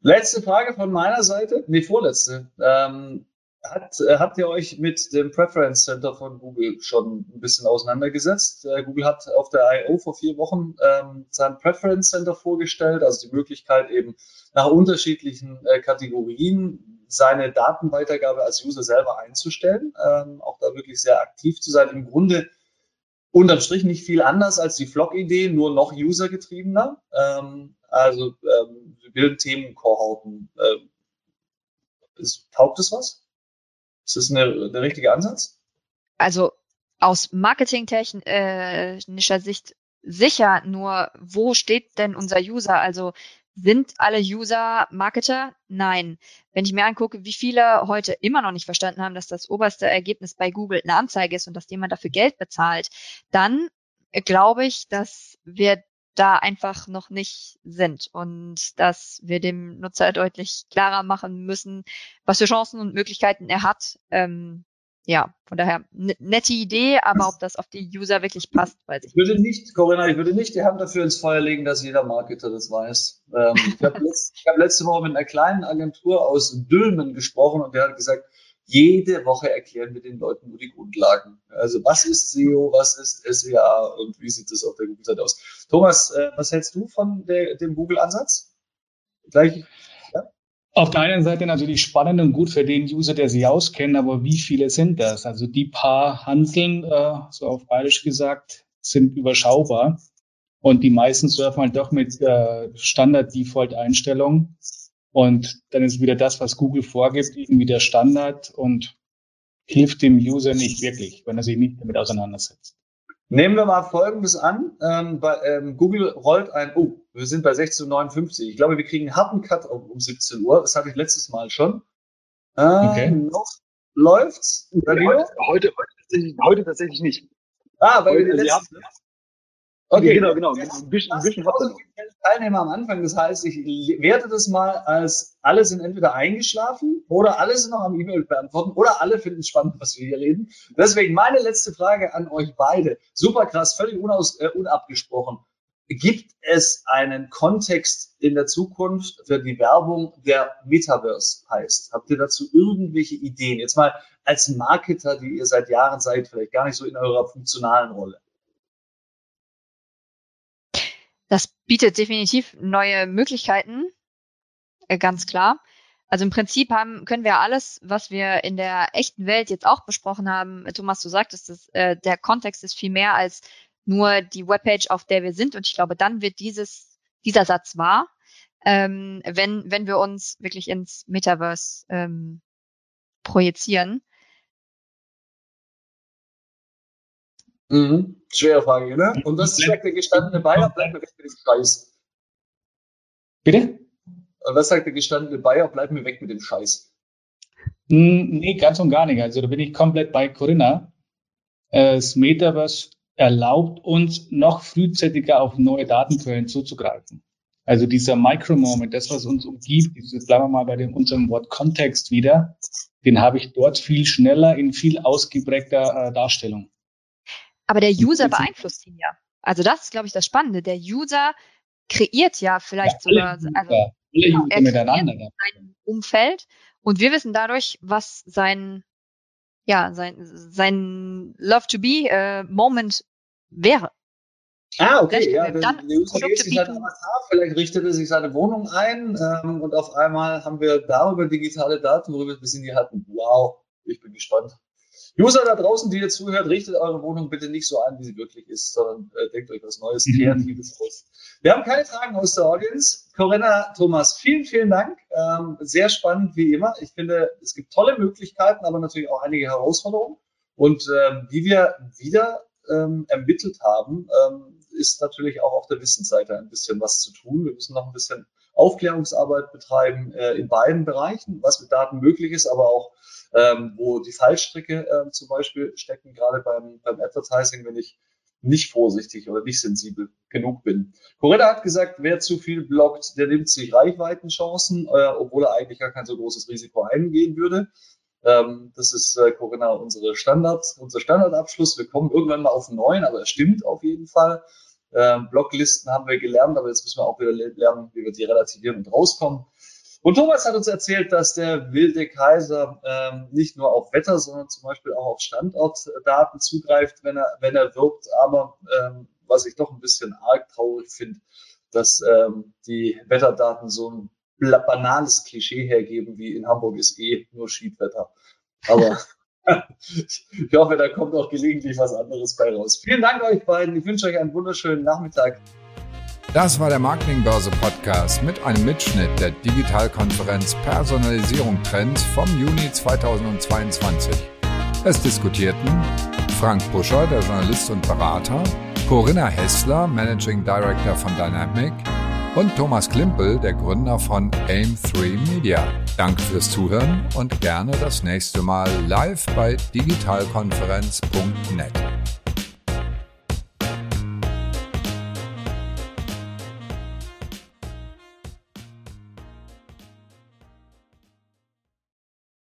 Letzte Frage von meiner Seite, nee, vorletzte. Ähm, hat, habt ihr euch mit dem Preference Center von Google schon ein bisschen auseinandergesetzt? Äh, Google hat auf der I.O. vor vier Wochen ähm, sein Preference Center vorgestellt, also die Möglichkeit eben nach unterschiedlichen äh, Kategorien seine Datenweitergabe als User selber einzustellen, ähm, auch da wirklich sehr aktiv zu sein. Im Grunde unterm Strich nicht viel anders als die Flock-Idee, nur noch usergetriebener. Ähm, also ähm, wir bilden Themenkohorten. Äh, ist, taugt es was? Ist das eine, der richtige Ansatz? Also aus marketingtechnischer Sicht sicher, nur wo steht denn unser User? Also sind alle User Marketer? Nein. Wenn ich mir angucke, wie viele heute immer noch nicht verstanden haben, dass das oberste Ergebnis bei Google eine Anzeige ist und dass jemand dafür Geld bezahlt, dann glaube ich, dass wir da einfach noch nicht sind und dass wir dem Nutzer deutlich klarer machen müssen, was für Chancen und Möglichkeiten er hat, ähm, ja, von daher nette Idee, aber ob das auf die User wirklich passt, weiß ich nicht. Ich würde nicht, Corinna, ich würde nicht die Hand dafür ins Feuer legen, dass jeder Marketer das weiß. Ähm, ich habe letzt, hab letzte Woche mit einer kleinen Agentur aus Dülmen gesprochen und der hat gesagt, jede Woche erklären wir den Leuten nur die Grundlagen. Also was ist SEO, was ist SEA und wie sieht das auf der Google-Seite aus? Thomas, äh, was hältst du von der, dem Google-Ansatz? Gleich auf der einen Seite natürlich spannend und gut für den User, der sie auskennt, aber wie viele sind das? Also die paar Hanseln, äh, so auf bayerisch gesagt, sind überschaubar. Und die meisten surfen halt doch mit äh, Standard-Default-Einstellungen. Und dann ist wieder das, was Google vorgibt, irgendwie der Standard und hilft dem User nicht wirklich, wenn er sich nicht damit auseinandersetzt. Nehmen wir mal Folgendes an. Ähm, bei, ähm, Google rollt ein, oh, wir sind bei 16.59 Uhr. Ich glaube, wir kriegen einen harten Cut um, um 17 Uhr. Das hatte ich letztes Mal schon. Äh, okay. Noch läuft's. Heute, heute, tatsächlich, heute tatsächlich nicht. Ah, weil wir die letzten, Okay, genau, genau. Ein bisschen, ein bisschen. Teilnehmer am Anfang. Das heißt, ich werte das mal als alle sind entweder eingeschlafen oder alle sind noch am E-Mail beantworten oder alle finden es spannend, was wir hier reden. Deswegen meine letzte Frage an euch beide. Super krass, völlig unaus, äh, unabgesprochen. Gibt es einen Kontext in der Zukunft für die Werbung, der Metaverse heißt? Habt ihr dazu irgendwelche Ideen? Jetzt mal als Marketer, die ihr seit Jahren seid, vielleicht gar nicht so in eurer funktionalen Rolle. Das bietet definitiv neue Möglichkeiten, äh, ganz klar. Also im Prinzip haben, können wir alles, was wir in der echten Welt jetzt auch besprochen haben, Thomas, du sagtest, dass, äh, der Kontext ist viel mehr als nur die Webpage, auf der wir sind. Und ich glaube, dann wird dieses, dieser Satz wahr, ähm, wenn, wenn wir uns wirklich ins Metaverse ähm, projizieren. Mhm. Schwere Frage, ne? Und das sagt der gestandene Bayer, bleibt mir weg mit dem Scheiß. Bitte? Und was sagt der gestandene Bayer, bleib mir weg mit dem Scheiß. Hm, nee, ganz und gar nicht. Also da bin ich komplett bei Corinna. Äh, das Metaverse erlaubt uns noch frühzeitiger auf neue Datenquellen zuzugreifen. Also dieser Micro-Moment, das, was uns umgibt, dieses, bleiben wir mal bei dem, unserem Wort Kontext wieder, den habe ich dort viel schneller in viel ausgeprägter äh, Darstellung. Aber der User beeinflusst ihn ja. Also das ist, glaube ich, das Spannende. Der User kreiert ja vielleicht ja, sogar, also alle genau, er miteinander. sein Umfeld und wir wissen dadurch, was sein, ja, sein, sein Love to be äh, Moment wäre. Ah, okay, ja, dann der User geht sich halt Avatar, vielleicht richtet er sich seine Wohnung ein ähm, und auf einmal haben wir darüber digitale Daten, worüber wir bis in die hatten. Wow, ich bin gespannt. User da draußen, die ihr zuhört, richtet eure Wohnung bitte nicht so ein, wie sie wirklich ist, sondern äh, denkt euch was Neues, mhm. Kreatives aus. Wir haben keine Fragen aus der Audience. Corinna, Thomas, vielen, vielen Dank. Ähm, sehr spannend wie immer. Ich finde, es gibt tolle Möglichkeiten, aber natürlich auch einige Herausforderungen. Und ähm, wie wir wieder ähm, ermittelt haben, ähm, ist natürlich auch auf der Wissensseite ein bisschen was zu tun. Wir müssen noch ein bisschen Aufklärungsarbeit betreiben äh, in beiden Bereichen, was mit Daten möglich ist, aber auch ähm, wo die Fallstricke äh, zum Beispiel stecken, gerade beim, beim Advertising, wenn ich nicht vorsichtig oder nicht sensibel genug bin. Corinna hat gesagt, wer zu viel blockt, der nimmt sich Reichweitenchancen, äh, obwohl er eigentlich gar kein so großes Risiko eingehen würde. Ähm, das ist, äh, Corinna, unsere Standard, unser Standardabschluss. Wir kommen irgendwann mal auf neun, aber es stimmt auf jeden Fall. Ähm, Blocklisten haben wir gelernt, aber jetzt müssen wir auch wieder lernen, wie wir die relativieren und rauskommen. Und Thomas hat uns erzählt, dass der wilde Kaiser ähm, nicht nur auf Wetter, sondern zum Beispiel auch auf Standortdaten zugreift, wenn er, wenn er wirbt. Aber ähm, was ich doch ein bisschen arg traurig finde, dass ähm, die Wetterdaten so ein banales Klischee hergeben, wie in Hamburg ist eh nur Schiedwetter. Aber ich hoffe, da kommt auch gelegentlich was anderes bei raus. Vielen Dank euch beiden. Ich wünsche euch einen wunderschönen Nachmittag. Das war der Marketingbörse Podcast mit einem Mitschnitt der Digitalkonferenz Personalisierung Trends vom Juni 2022. Es diskutierten Frank Buscher, der Journalist und Berater, Corinna Hessler, Managing Director von Dynamic und Thomas Klimpel, der Gründer von AIM3 Media. Danke fürs Zuhören und gerne das nächste Mal live bei digitalkonferenz.net.